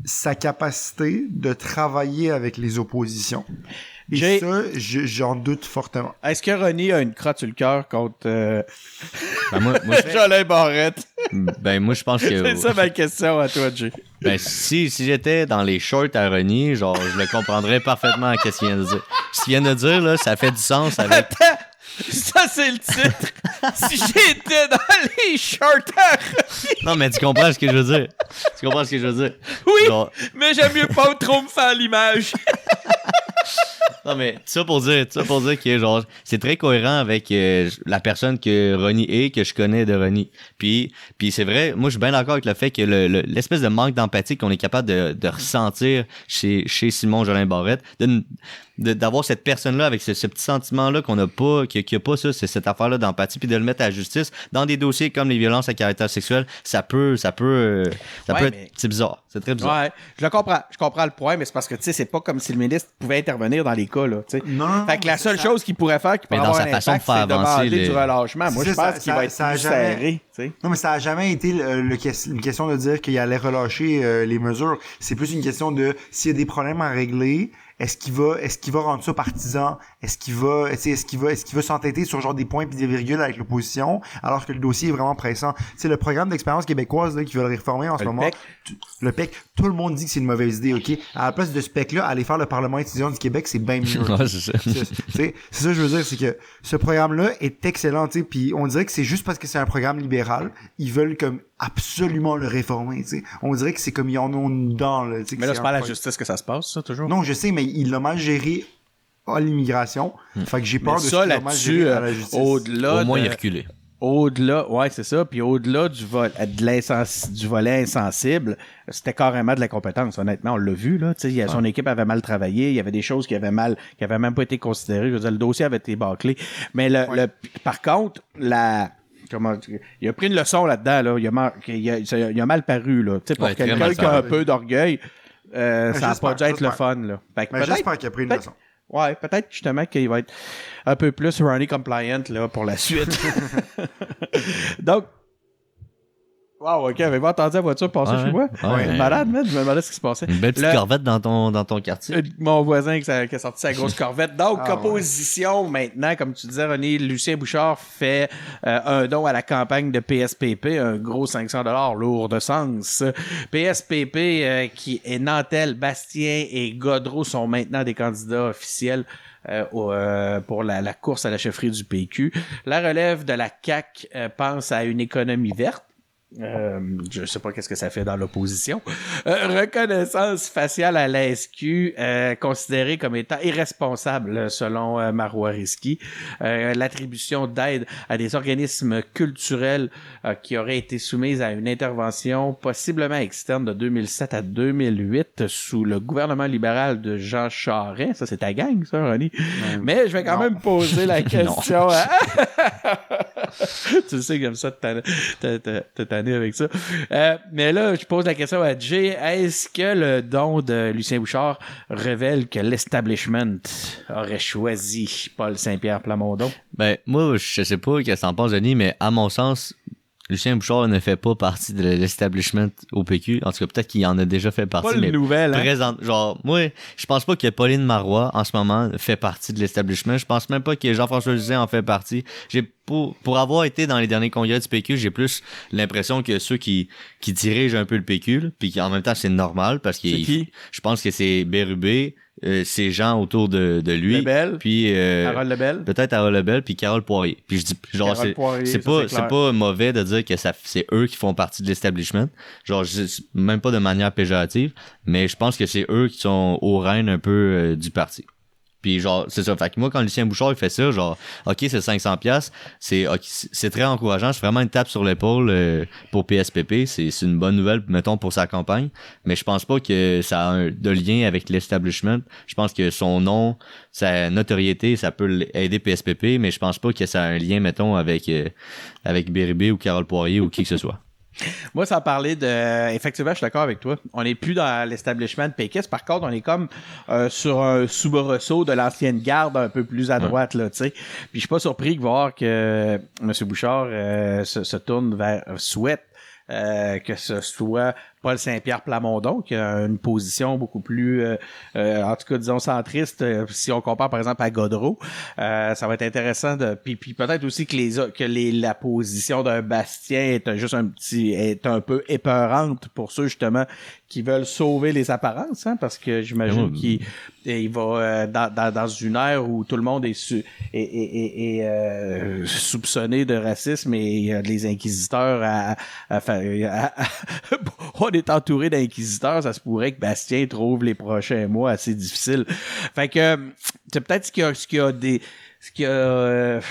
sa capacité de travailler avec les oppositions. Et J'ai- ça, je- j'en doute fortement. Est-ce que René a une crotte sur le cœur contre euh, Ben, moi, moi, je- Jolin Barrette? ben, moi, je pense que. C'est ça ma question à toi, Jay. Ben, si, si j'étais dans les shorts à Renier, genre, je le comprendrais parfaitement qu'est-ce qu'il vient de dire. Ce qu'il vient de dire, là, ça fait du sens avec. Attends! Ça, c'est le titre! si j'étais dans les shorts à René, Non, mais tu comprends ce que je veux dire. Tu comprends ce que je veux dire? Oui! Genre, mais j'aime mieux pas trop me faire l'image. non, mais ça pour dire, ça pour dire que, genre, c'est très cohérent avec euh, la personne que Ronnie est, que je connais de Ronnie. Puis, puis c'est vrai, moi, je suis bien d'accord avec le fait que le- le- l'espèce de manque d'empathie qu'on est capable de, de ressentir chez, chez Simon Jolin Barrette, de- d'avoir cette personne-là avec ce, ce petit sentiment-là qu'on n'a pas, qu'il n'y a pas ça, c'est cette affaire-là d'empathie, puis de le mettre à la justice dans des dossiers comme les violences à caractère sexuel, ça peut, ça peut, euh, ça Ouais, peut être, mais- c'est bizarre, c'est très bizarre. Ouais, je le comprends. Je comprends le point, mais c'est parce que, tu sais, c'est pas comme si le ministre pouvait intervenir dans les cas, là, tu sais. Non, Fait que la seule ça. chose qu'il pourrait faire qui Mais pourrait dans avoir sa un façon de faire c'est avancer demander les- du relâchement. Moi, C'est je pense ça- qu'il va être ça plus jamais- serré, tu sais. Non, mais ça a jamais été le, le ques- une question de dire qu'il allait relâcher euh, les mesures. C'est plus une question de s'il y a des problèmes à régler, est-ce qu'il va, est-ce qu'il va rendre ça partisan, est-ce qu'il va, tu sais, est-ce qu'il va, est-ce qu'il va s'entêter sur genre des points puis des virgules avec l'opposition, alors que le dossier est vraiment pressant? Sais, le programme d'expérience québécoise là, qui veulent réformer en ce Le moment, PEC. tu- le PEC, tout le monde dit que c'est une mauvaise idée, ok? À la place de ce PEC là, aller faire le Parlement étudiant du Québec, c'est bien mieux. Ouais, c'est ça. C'est- c'est ça que je veux dire, c'est que ce programme-là est excellent, tu sais, puis on dirait que c'est juste parce que c'est un programme libéral, ils veulent comme absolument le réformer, tu sais. On dirait que c'est comme ils en ont une dent, là, tu sais. que Mais là, c'est pas à la justice que ça se passe, ça, toujours? Non, je sais, mais il l'a mal géré à l'immigration. Fait que j'ai peur Hmm. Mais de ça, là-dessus, géré à la euh, justice. au-delà Au moins, de- il reculé. Au-delà, ouais, c'est ça. Puis au-delà du, vol, de l'insens- du volet insensible, c'était carrément de l'incompétence. Honnêtement, on l'a vu là. Tu sais, il y a- son équipe avait mal travaillé. Il y avait des choses qui avaient mal, qui avaient même pas été considérées. Je veux dire, le dossier avait été bâclé. Mais le, le- par contre, la Comment, il a pris une leçon là-dedans, là. Il a, mal, il a, ça- il a mal paru, là. Tu sais, pour Ouais, quelqu'un qui a un peu d'orgueil, euh, ça n'a pas dû être le fun, là. Fait que Mais peut-être- j'espère qu'il a pris une peut-être- leçon. Ouais, peut-être justement qu'il va être un peu plus Ronnie compliant là, pour la suite. Donc, wow, ok, avez-vous entendu la voiture passer Ouais, chez moi? ouais. Ouais. Malade, man, je me demandais ce qui se passait. Une belle petite Le- corvette dans ton, dans ton quartier. Euh, Mon voisin qui, a, qui a sorti sa grosse corvette. Donc, Ah, opposition maintenant, comme tu disais, René, Lucien Bouchard fait euh, un don à la campagne de PSPP, un gros 500 dollars lourd de sens. PSPP, euh, qui est Nantel, Bastien et Godreau sont maintenant des candidats officiels. euh, euh, pour la, la course à la chefferie du PQ. La relève de la CAC pense à une économie verte Euh, je sais pas qu'est-ce que ça fait dans l'opposition. Euh, reconnaissance faciale à la SQ, euh, considérée comme étant irresponsable selon euh, Marois Risky. L'attribution d'aide à des organismes culturels qui auraient été soumises à une intervention possiblement externe de 2007 à 2008 sous le gouvernement libéral de Jean Charest. Ça, c'est ta gang, ça, Ronnie. Mais je vais quand Non. même poser la question. à- tu sais comme ça, t'as t'as- t'as- t'as avec ça. Euh, mais là, je pose la question à Jay. Est-ce que le don de Lucien Bouchard révèle que l'establishment aurait choisi Paul Saint-Pierre Plamondon? Ben, moi, je sais pas qu'est-ce que t'en penses, Denis, mais à mon sens, Lucien Bouchard ne fait pas partie de l'establishment au PQ. En tout cas, peut-être qu'il en a déjà fait partie, Pas mais nouvelle, hein? présente. Genre, moi, je pense pas que Pauline Marois, en ce moment, fait partie de l'establishment. Je pense même pas que Jean-François Lisée en fait partie. J'ai pour, pour avoir été dans les derniers congrès du PQ, j'ai plus l'impression que ceux qui, qui dirigent un peu le PQ, puis en même temps, c'est normal parce que je pense que c'est Bérubé, euh, ces gens autour de, de lui, Lebel. puis euh, Harold Lebel? peut-être Harold Lebel puis Carole Poirier. Puis je dis genre c'est c'est pas c'est pas mauvais de dire que ça c'est eux qui font partie de l'establishment. Genre je, même pas de manière péjorative, mais je pense que c'est eux qui sont au règne un peu euh, du parti. Puis genre c'est ça fait que moi quand Lucien Bouchard il fait ça genre OK c'est 500 pièces, c'est c'est très encourageant, c'est vraiment une tape sur l'épaule euh, pour PSPP, c'est c'est une bonne nouvelle mettons pour sa campagne, mais je pense pas que ça a un, de lien avec l'establishment. Je pense que son nom, sa notoriété, ça peut aider PSPP, mais je pense pas que ça a un lien mettons avec euh, avec Béribé ou Carole Poirier ou qui que ce soit. Moi, ça parlait de. Effectivement, je suis d'accord avec toi. On n'est plus dans l'establishment péquiste. Par contre, on est comme euh, sur un soubresaut de l'ancienne garde un peu plus à droite, là, tu sais. Puis je suis pas surpris de voir que M. Bouchard euh, se, se tourne vers. souhaite euh, que ce soit Paul Saint-Pierre Plamondon, qui a une position beaucoup plus, euh, euh, en tout cas, disons, centriste, euh, si on compare, par exemple, à Godreau. Euh, ça va être intéressant de... Puis, puis peut-être aussi que, les, que les, la position d'un Bastien est un- juste un petit... est un peu épeurante pour ceux, justement, qui veulent sauver les apparences, hein, parce que j'imagine Ouais. qu'il il va euh, dans, dans, dans une ère où tout le monde est, su, est, est- est- est, euh, soupçonné de racisme et il y a les inquisiteurs à, à- à- on est entouré d'inquisiteurs, ça se pourrait que Bastien trouve les prochains mois assez difficiles. Fait que euh, c'est peut-être ce qui a, ce qui a des ce qui a euh,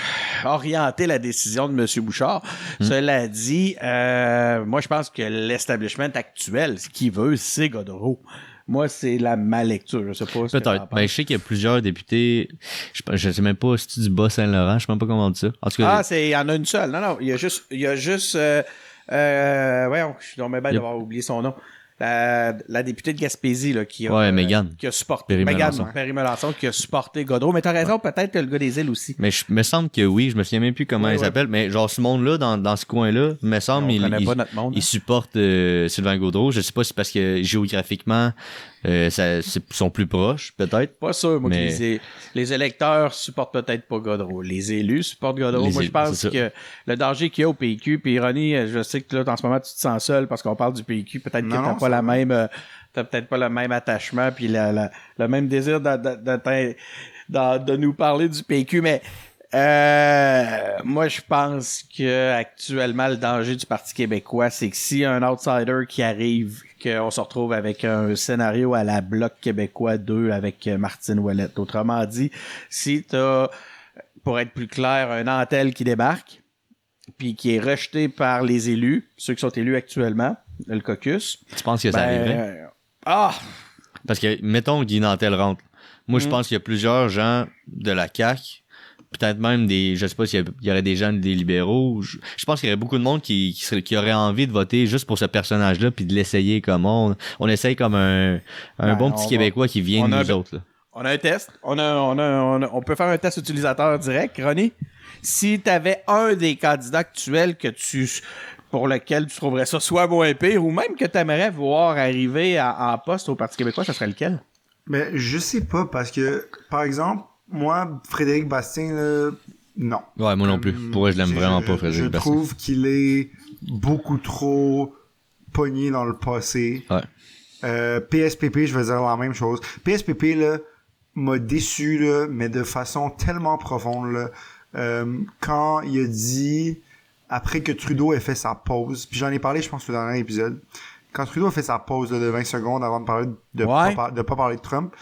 orienté la décision de M. Bouchard. Cela dit, euh, moi, je pense que l'establishment actuel, ce qu'il veut, c'est Godreau. Moi, c'est la ma lecture. Je sais pas. Peut-être. Ben, je sais qu'il y a plusieurs députés. Je, je sais même pas si c'est du Bas-Saint-Laurent. Je sais même pas comment on dit ça. En tout cas, Ah, c'est, il y en a une seule. Non, non, il y a juste, il y a juste, euh, euh, voyons, je suis Il y a- d'avoir oublié son nom. La, la députée de Gaspésie, là, qui a, Ouais, qui a supporté, Perry Melançon. Perry Melançon, qui a supporté Godreau. Mais t'as raison, peut-être que le gars des îles aussi. mais je me semble que oui. Je me souviens même plus comment Ouais, il ouais. s'appelle. Mais genre, ce monde-là, dans, dans ce coin-là, me semble, il, il- monde. il supporte euh, Sylvain Gaudreau. Je sais pas si c'est parce que géographiquement, euh, ça, sont plus proches, peut-être. Pas sûr, moi, Mais- que les, les électeurs supportent peut-être pas Godreau. Les élus supportent Godreau. Les moi, je pense que le danger qu'il y a au PQ, puis Ronnie, euh, je sais que là, en ce moment, tu te sens seul parce qu'on parle du PQ. Peut-être que t'as pas la même, euh, t'as peut-être pas le même attachement, puis la- la- le même désir de, de, de, t'in- de- de nous parler du PQ, mais euh, moi, je pense que actuellement, le danger du Parti québécois, c'est que s'il y a un outsider qui arrive, qu'on se retrouve avec un scénario à la Bloc québécois 2 avec Martine Ouellette. Autrement dit, si t'as, pour être plus clair, un Antel qui débarque, puis qui est rejeté par les élus, ceux qui sont élus actuellement, le caucus, Tu penses que ça ben, arriverait? euh, ah, Parce que, mettons, Guy Nantel rentre. Moi, je Mm. pense qu'il y a plusieurs gens de la CAQ, peut-être même des, je sais pas s'il y aurait des gens des libéraux. Je, je pense qu'il y aurait beaucoup de monde qui, qui, serait, qui aurait envie de voter juste pour ce personnage-là, puis de l'essayer comme on, on essaye comme un, un Ben, bon on petit va- Québécois qui vient de nous un- autres. Là. On a un test. On, a, on, a, on, a- on peut faire un test utilisateur direct. Ronnie, si tu avais un des candidats actuels que tu pour lequel tu trouverais ça soit moins pire ou même que tu aimerais voir arriver à- en poste au Parti québécois, ça serait lequel? Mais je sais pas, parce que, par exemple, moi, Frédéric Bastien, là, non. Ouais, moi non plus. Hum, Pour vrai, je l'aime vraiment pas, Je Frédéric Bastien. trouve qu'il est beaucoup trop pogné dans le passé. Ouais. Euh, PSPP, je vais dire la même chose. PSPP, là, m'a déçu, là, mais de façon tellement profonde, là. Euh, quand il a dit après que Trudeau ait fait sa pause, puis j'en ai parlé, je pense, au dernier épisode, quand Trudeau a fait sa pause là, de 20 secondes avant de parler de, Ouais. pas, par- de pas parler de Trump,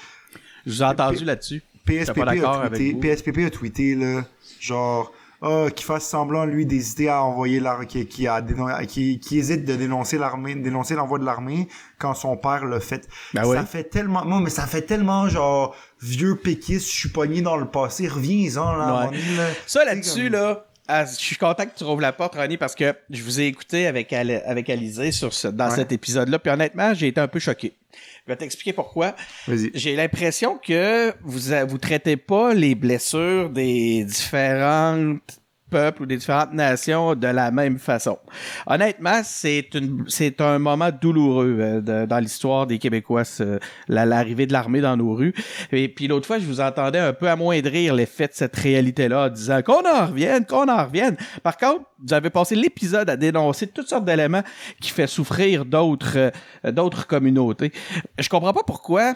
Je vous ai entendu là-dessus. PSPP a, tweeté. PSPP a tweeté, là, genre, ah, qu'il fasse semblant, lui, d'hésiter à envoyer l'armée, qui, qui, a dénon- qui, qui hésite de dénoncer l'armée, dénoncer l'envoi de l'armée quand son père l'a fait. Ben ça fait tellement, non, mais ça fait tellement, genre, vieux péquiste, je suis pogné dans le passé, reviens-en, là, Ouais. Ça, là-dessus, comme- là, ah, je suis content que tu rouvres la porte, Ronnie, parce que je vous ai écouté avec, avec Alizé sur ce, dans Ouais. cet épisode-là, puis honnêtement, j'ai été un peu choqué. Je vais t'expliquer pourquoi. Vas-y. J'ai l'impression que vous vous traitez pas les blessures des différents peuples ou des différentes nations de la même façon. Honnêtement, c'est une c'est un moment douloureux euh, dans l'histoire des Québécois, l'arrivée de l'armée dans nos rues. Et puis l'autre fois, je vous entendais un peu amoindrir l'effet de cette réalité-là en disant qu'on en revienne, qu'on en revienne. Par contre, vous avez passé l'épisode à dénoncer toutes sortes d'éléments qui fait souffrir d'autres euh, d'autres communautés. Je comprends pas pourquoi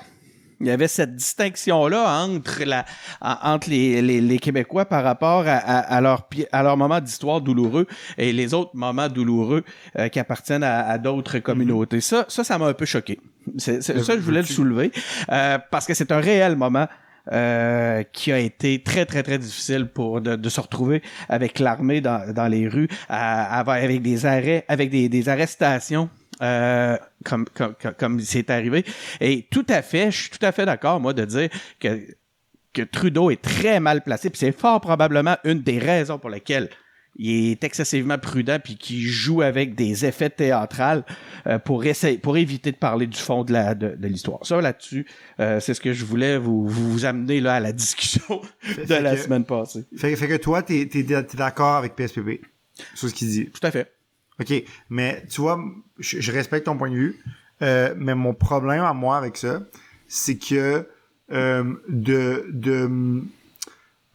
il y avait cette distinction-là entre, la, en- entre les, les, les Québécois par rapport à, à, à leur, à leur moment d'histoire douloureux et les autres moments douloureux euh, qui appartiennent à, à d'autres communautés. Ça, ça, ça m'a un peu choqué. C'est- ça, je voulais le soulever euh, parce que c'est un réel moment. euh, qui a été très très très difficile pour de, de se retrouver avec l'armée dans, dans les rues à- à- avec des arrêts avec des, des arrestations euh, comme, comme, comme, c'est arrivé. Et tout à fait, je suis tout à fait d'accord, moi, de dire que, que Trudeau est très mal placé, puis c'est fort probablement une des raisons pour lesquelles il est excessivement prudent puis qui joue avec des effets théâtrales euh, pour essayer pour éviter de parler du fond de la de, de l'histoire. Ça là-dessus, euh, c'est ce que je voulais vous, vous amener là à la discussion de fait la que- semaine passée. Fait, fait que toi, t'es, t'es d'accord avec PSPP sur ce qu'il dit? Tout à fait. OK, mais tu vois, je, je respecte ton point de vue, euh, mais mon problème à moi avec ça, c'est que euh, de, de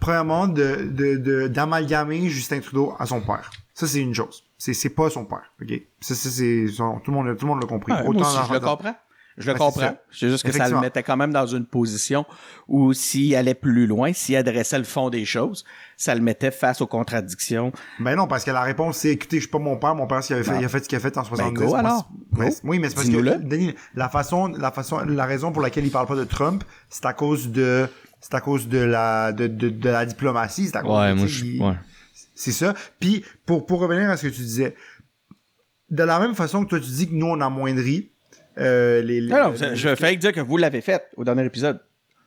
premièrement, de, de, de, d'amalgamer Justin Trudeau à son père. Ça, c'est une chose. C'est, c'est pas son père, OK? Ça, ça, c'est, son- tout le monde, tout le monde l'a compris. Ouais, moi aussi, dans- je le comprends. Je le comprends. C'est juste que ça le mettait quand même dans une position où s'il allait plus loin, s'il adressait le fond des choses, ça le mettait face aux contradictions. Ben non, parce que la réponse, c'est, écoutez, je suis pas mon père, mon père, s'il avait fait, Ah. il a fait ce qu'il a fait en 70. go, Moi, alors. mais- Go. oui, mais c'est parce que. Denis, la façon, la façon, la raison pour laquelle il parle pas de Trump, c'est à cause de, c'est à cause de la, de, de, de la diplomatie, c'est à cause Ouais, de, moi, je, il- ouais. C'est ça. Puis, pour, pour revenir à ce que tu disais, de la même façon que toi, tu dis que nous, on amoindrit, euh, les, les- Non, non, les- je fais dire que vous l'avez fait au dernier épisode.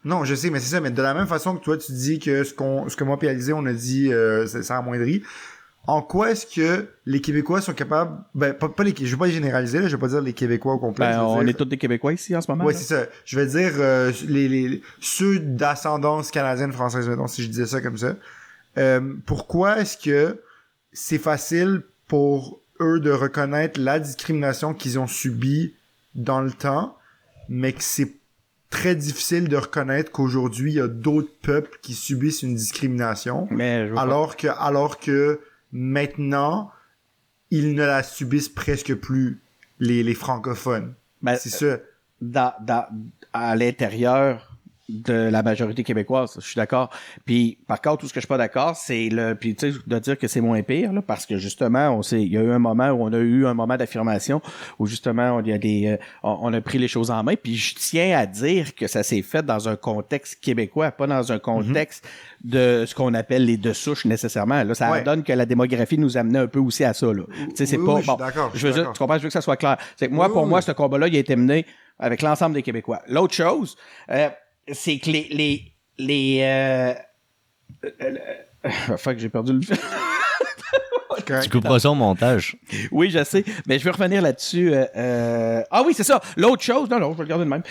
non, je sais, mais c'est ça. Mais de la même façon que toi, tu dis que ce qu'on, ce que moi et Alizé, on a dit, euh, ça, amoindrit. En quoi est-ce que les Québécois sont capables, ben, pas, pas les, je vais pas les généraliser, là, je vais pas dire les Québécois au complet. Ben, on dire- est tous des Québécois ici en ce moment. Ouais, c'est ça. Je vais dire euh, les, les ceux d'ascendance canadienne française mettons si je disais ça comme ça. Euh, pourquoi est-ce que c'est facile pour eux de reconnaître la discrimination qu'ils ont subie dans le temps, mais que c'est très difficile de reconnaître qu'aujourd'hui il y a d'autres peuples qui subissent une discrimination, Mais alors que alors que maintenant ils ne la subissent presque plus les, les francophones. ben, C'est ça. dans, dans, à l'intérieur de la majorité québécoise, je suis d'accord. Puis par contre, tout ce que je suis pas d'accord, c'est le puis tu sais de dire que c'est moins pire là, parce que justement, on sait il y a eu un moment où on a eu un moment d'affirmation où justement on il y a des euh, on, on a pris les choses en main, puis je tiens à dire que ça s'est fait dans un contexte québécois, pas dans un contexte de ce qu'on appelle les deux souches nécessairement. Là, ça Ouais. donne que la démographie nous amenait un peu aussi à ça là. Tu sais c'est Oui, pas oui, bon. d'accord, je veux dire, tu comprends, je veux que ça soit clair. C'est que moi Oui, pour moi ce combat-là, il a été mené avec l'ensemble des Québécois. L'autre chose, euh, c'est que les les les euh, euh, euh, fuck, j'ai perdu le Tu couperas ça au montage. Oui, je sais, mais je veux revenir là-dessus. euh, euh, Ah oui, c'est ça. L'autre chose, non, non, je vais le garder de même.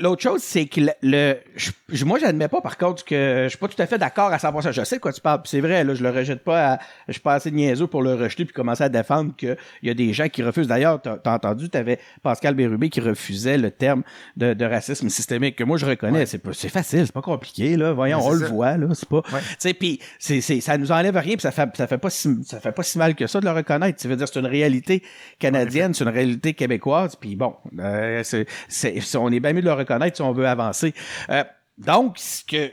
L'autre chose, c'est que le, le- je- moi, j'admets pas, par contre, que je suis pas tout à fait d'accord à 100%. Je sais de quoi tu parles, c'est vrai, là, je le rejette pas. à- je suis pas assez niaiseux pour le rejeter puis commencer à défendre qu'il y a des gens qui refusent. D'ailleurs, t'as as entendu, t'avais Pascal Bérubé qui refusait le terme de, de racisme systémique que moi je reconnais. C'est pas- C'est facile, c'est pas compliqué, là. Voyons, Ouais, on le ça. voit, là. C'est pas. Tu sais, puis c'est, c'est, ça nous enlève rien, puis ça fait, ça fait pas si, ça fait pas si mal que ça de le reconnaître. Ça veut dire c'est une réalité canadienne, c'est une réalité québécoise, puis bon, euh, c'est, c'est, on est bien mieux de le reconnaître si on veut avancer. Euh, donc, ce que,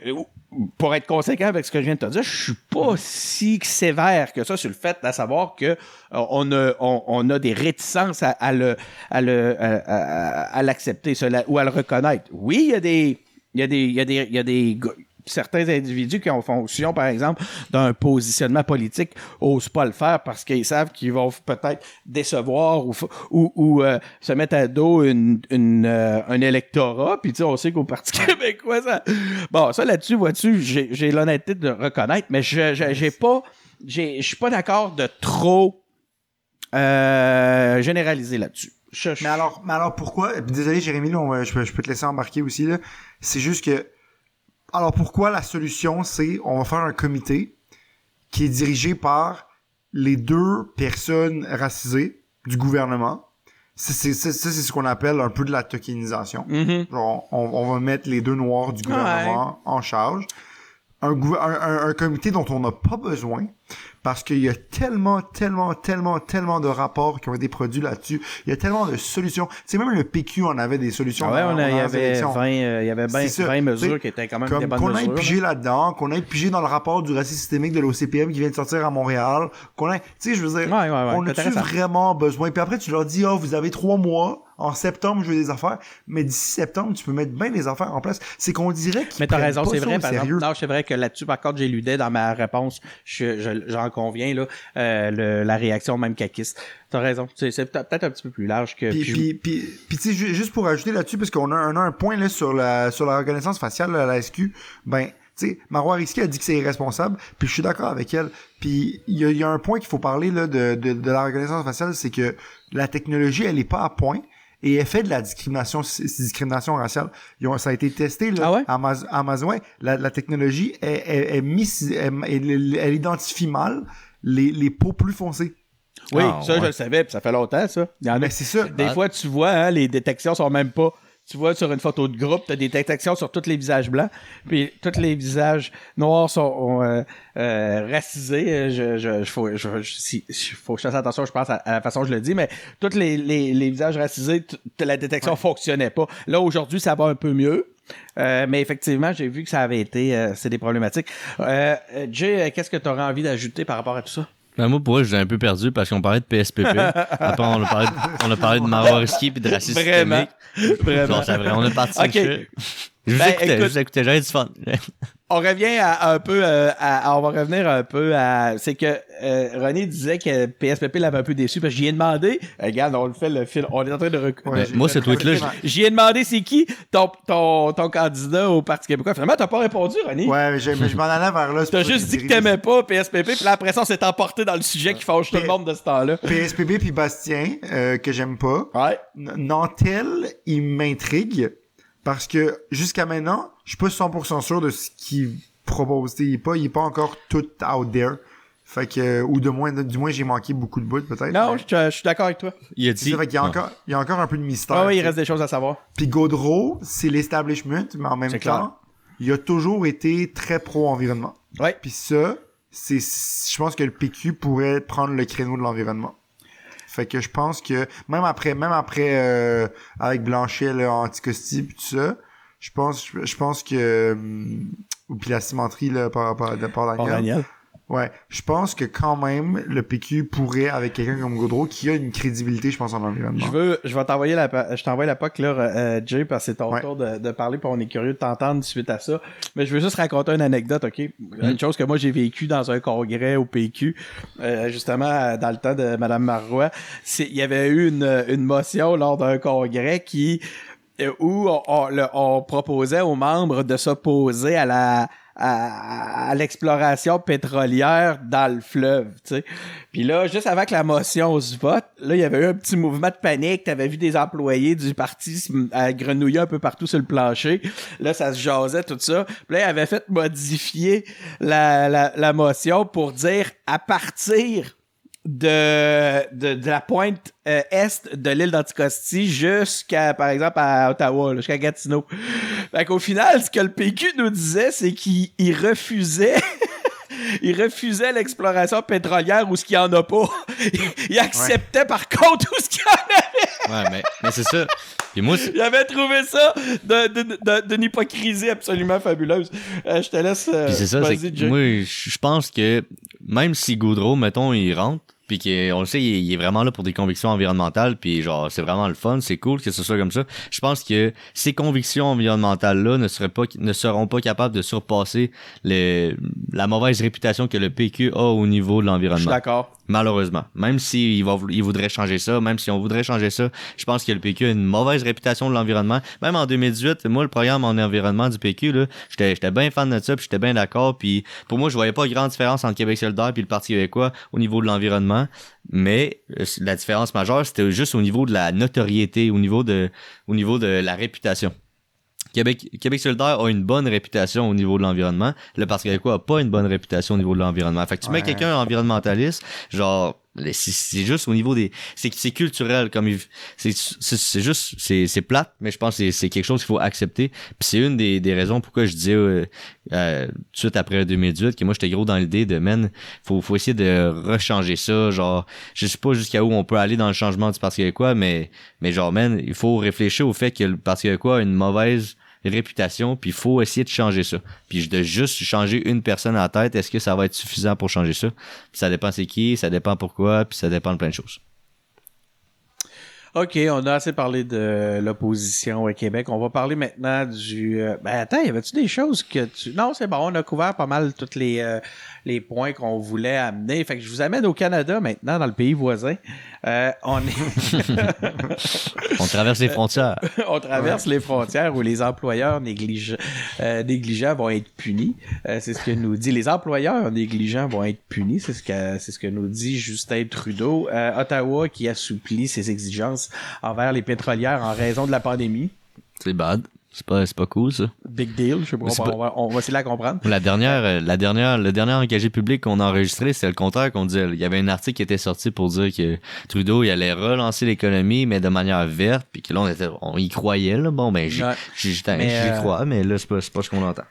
pour être conséquent avec ce que je viens de te dire, je suis pas si sévère que ça sur le fait à savoir que euh, on, a, on, on a des réticences à, à le à le à, à- à l'accepter cela ou à le reconnaître. Oui, il y a des il y a des il y a des il y a des gars- certains individus qui ont fonction, par exemple, d'un positionnement politique, osent pas le faire parce qu'ils savent qu'ils vont peut-être décevoir ou, ou, ou, euh, se mettre à dos une, une, euh, un électorat. Puis tu sais, on sait qu'au Parti québécois, ça... Bon, ça là-dessus, vois-tu, j'ai j'ai l'honnêteté de reconnaître, mais je j'ai pas... Je suis pas d'accord de trop euh, généraliser là-dessus. Mais alors, mais alors pourquoi? Désolé, Jérémy, là, on va- je, peux, je peux te laisser embarquer aussi. C'est juste que. Alors pourquoi la solution, c'est on va faire un comité qui est dirigé par les deux personnes racisées du gouvernement. Ça, c'est ce qu'on appelle un peu de la tokenisation. Mhm. Genre, on, on va mettre les deux noirs du gouvernement en charge. Un comité dont on n'a pas besoin parce qu'il y a tellement, tellement, tellement, tellement de rapports qui ont été produits là-dessus. Il y a tellement de solutions. C'est même le PQ en avait des solutions. Ah ouais, on a- il y avait élections. 20, euh, il y avait 20, C'est ça, 20 tu mesures qui étaient quand même des Comme bonnes qu'on mesures. piger là-dedans, qu'on aille piger dans le rapport du racisme systémique de l'OCPM qui vient de sortir à Montréal, qu'on aille, tu sais, je veux dire, Ouais, ouais, ouais, on a-tu vraiment besoin? Puis après, tu leur dis, oh, vous avez trois mois, en septembre, je veux des affaires, mais d'ici septembre, tu peux mettre bien des affaires en place. C'est qu'on dirait qu'ils Mais t'as raison, c'est vrai, par exemple. Non, c'est vrai que là-dessus, par contre, j'éludais dans ma réponse, je- je- j'en conviens, là, euh, le- la réaction même caquiste. T'as raison. C'est c'est peut- peut-être un petit peu plus large que. Puis, puis- puis, tu sais, ju- juste pour ajouter là-dessus, parce qu'on a, un- un point là sur la sur la reconnaissance faciale à la SQ, ben, tu sais, Marois Risky a dit que c'est irresponsable, puis je suis d'accord avec elle. Puis il y y a un point qu'il faut parler là de, de, de la reconnaissance faciale, c'est que la technologie, elle est pas à point. Et elle fait de la discrimination, discrimination raciale. Ils ont- ça a été testé là. Ah ouais? Amaz- Amazon, la, la technologie, elle, elle, elle, mise- elle, elle- elle identifie mal les, les peaux plus foncées. oui, Ah, ça, je le savais, puis ça fait longtemps, ça. Il y en a Mais c'est ça. Des fois, tu vois, hein, les détections sont même pas. Tu vois, sur une photo de groupe, tu as des détections sur tous les visages blancs, puis tous les visages noirs sont euh, euh, racisés. Je, je, je, faut, je, si- faut que je fasse attention, je pense, à, à la façon dont je le dis, mais tous les, les, les visages racisés, la détection fonctionnait pas. Là, aujourd'hui, ça va un peu mieux. Euh, mais effectivement, j'ai vu que ça avait été, euh, c'est des problématiques. Euh, euh, Jay, euh, qu'est-ce que tu aurais envie d'ajouter par rapport à tout ça? Ben, moi, pour eux, j'ai un peu perdu parce qu'on parlait de PSPP. Après, on a parlé de, on a parlé de Maroiski puis de racisme Vraiment. Vraiment. Genre, c'est vrai, on est parti Ok. Je vous Ben, écoutais, écoute- je vous écoutais, j'avais du fun. on revient à, à un peu euh, à, à- on va revenir un peu à c'est que euh, René disait que PSPP l'avait un peu déçu parce que j'y ai demandé euh, regarde on le fait le film on est en train de rec- Ouais, Ben, moi, ce tweet-là, je- j'y ai demandé c'est qui ton, ton, ton candidat au Parti québécois? Finalement t'as pas répondu René. Ouais, mais, j'ai- mais je m'en allais vers là. t'as juste dit que t'aimais pas PSPP puis là après ça on s'est emporté dans le sujet qui fâche tout le monde de ce temps-là. PSPB puis Bastien, euh, que j'aime pas. ouais. Nantel, il m'intrigue parce que jusqu'à maintenant, je suis pas 100% sûr de ce qu'il propose. T'sais, Il est pas, il est pas encore tout out there. Fait que, ou de moins, du moins, j'ai manqué beaucoup de bouts, peut-être. non mais- je je suis d'accord avec toi Il a dit. ça, fait qu'il y a Non. encore, il y a encore un peu de mystère. ouais, ouais, il reste des choses à savoir Puis Gaudreau, c'est l'establishment, mais en même temps, clair. il a toujours été très pro-environnement. ouais Puis ça, c'est, je pense que le PQ pourrait prendre le créneau de l'environnement. Fait que je pense que même après, même après euh, avec Blanchet là, Anticosti puis tout ça, je pense, je pense que hum, ou puis la cimenterie là par par de Port Bon, Daniel. Ouais, je pense que quand même le PQ pourrait avec quelqu'un comme Gaudreau qui a une crédibilité, je pense en environnement. Je veux, je vais t'envoyer la, je t'envoie la POC, là, euh, Jay, parce que c'est ton Ouais. tour de, de parler, puis on est curieux de t'entendre suite à ça. Mais je veux juste raconter une anecdote, OK? Une chose que moi, j'ai vécu dans un congrès au PQ, euh, justement, dans le temps de Madame Marois. C'est, il y avait eu une, une motion lors d'un congrès qui, euh, où on, on- le- on proposait aux membres de s'opposer à la, à, à l'exploration pétrolière dans le fleuve, tu sais. Puis là, juste avant que la motion se vote, là, il y avait eu un petit mouvement de panique. T'avais vu des employés du parti à grenouiller un peu partout sur le plancher. Là, ça se jasait, tout ça. Puis là, il avait fait modifier la, la, la motion pour dire à partir de, de, de la pointe euh, est de l'île d'Anticosti jusqu'à, par exemple, à Ottawa, jusqu'à Gatineau. Fait qu'au final, ce que le PQ nous disait, c'est qu'il il refusait il refusait l'exploration pétrolière où ce qu'il y en a pas. Il acceptait par contre où ce qu'il y en avait. Ouais, mais, mais c'est ça. Puis moi, avait trouvé ça d'une hypocrisie absolument fabuleuse. Euh, je te laisse. euh, Puis c'est ça, c'est que moi, je pense que même si Goudreau, mettons, il rentre, puis qu'on le sait, il, est vraiment là pour des convictions environnementales, puis genre, c'est vraiment le fun, c'est cool que ce soit comme ça. Je pense que ces convictions environnementales-là ne, ne seront pas capables de surpasser la mauvaise réputation que le PQ a au niveau de Je suis l'environnement. d'accord. Malheureusement. Même s'il voudrait changer ça, même si on voudrait changer ça, je pense que le PQ a une mauvaise réputation de l'environnement. Même en 2018, moi, le programme en environnement du PQ, j'étais, bien fan de ça, puis j'étais bien d'accord, puis pour moi, je voyais pas grande différence entre Québec solidaire puis le Parti québécois au niveau de l'environnement. Mais euh, la différence majeure, c'était juste au niveau de la notoriété, au niveau de, au niveau de la réputation. Québec, Québec solidaire a une bonne réputation au niveau de l'environnement. Le Parti québécois a pas une bonne réputation au niveau de l'environnement. Fait que tu mets quelqu'un environnementaliste, genre, c'est juste au niveau des, c'est culturel comme c'est juste c'est c'est plate, mais je pense que c'est c'est quelque chose qu'il faut accepter. Puis c'est une des, des raisons pourquoi je disais euh, euh, tout de suite après 2018 que moi j'étais gros dans l'idée de man, faut faut essayer de rechanger ça, genre je sais pas jusqu'à où on peut aller dans le changement du Parti québécois, mais mais genre man, il faut réfléchir au fait que le Parti québécois a une mauvaise réputation, puis il faut essayer de changer ça. Puis de juste changer une personne la tête, est-ce que ça va être suffisant pour changer ça? Puis ça dépend c'est qui, ça dépend pourquoi, puis ça dépend de plein de choses. OK, on a assez parlé de l'opposition au Québec. On va parler maintenant du... euh, Ben attends, y avait-tu des choses que tu... Non, c'est bon, on a couvert pas mal tous les, euh, les points qu'on voulait amener. Fait que je vous amène au Canada maintenant, dans le pays voisin. Euh, on est... On traverse les frontières. on traverse les frontières où les employeurs néglige- euh, négligents vont être punis. Euh, c'est ce que nous dit. Les employeurs négligents vont être punis. C'est ce que c'est ce que nous dit Justin Trudeau. Euh, Ottawa qui assouplit ses exigences envers les pétrolières en raison de la pandémie. C'est bad. C'est pas, c'est pas cool, ça. Big deal. Je sais pas, c'est on, va, on va essayer de la comprendre. La dernière, euh, la dernière, le dernier engagé public qu'on a enregistré, c'était le contraire qu'on disait. Il y avait un article qui était sorti pour dire que Trudeau, il allait relancer l'économie, mais de manière verte, puis que là, on était, on y croyait, là. Bon, ben, j'y, Ouais. Mais, euh, crois, mais là, c'est pas, c'est pas ce qu'on entend.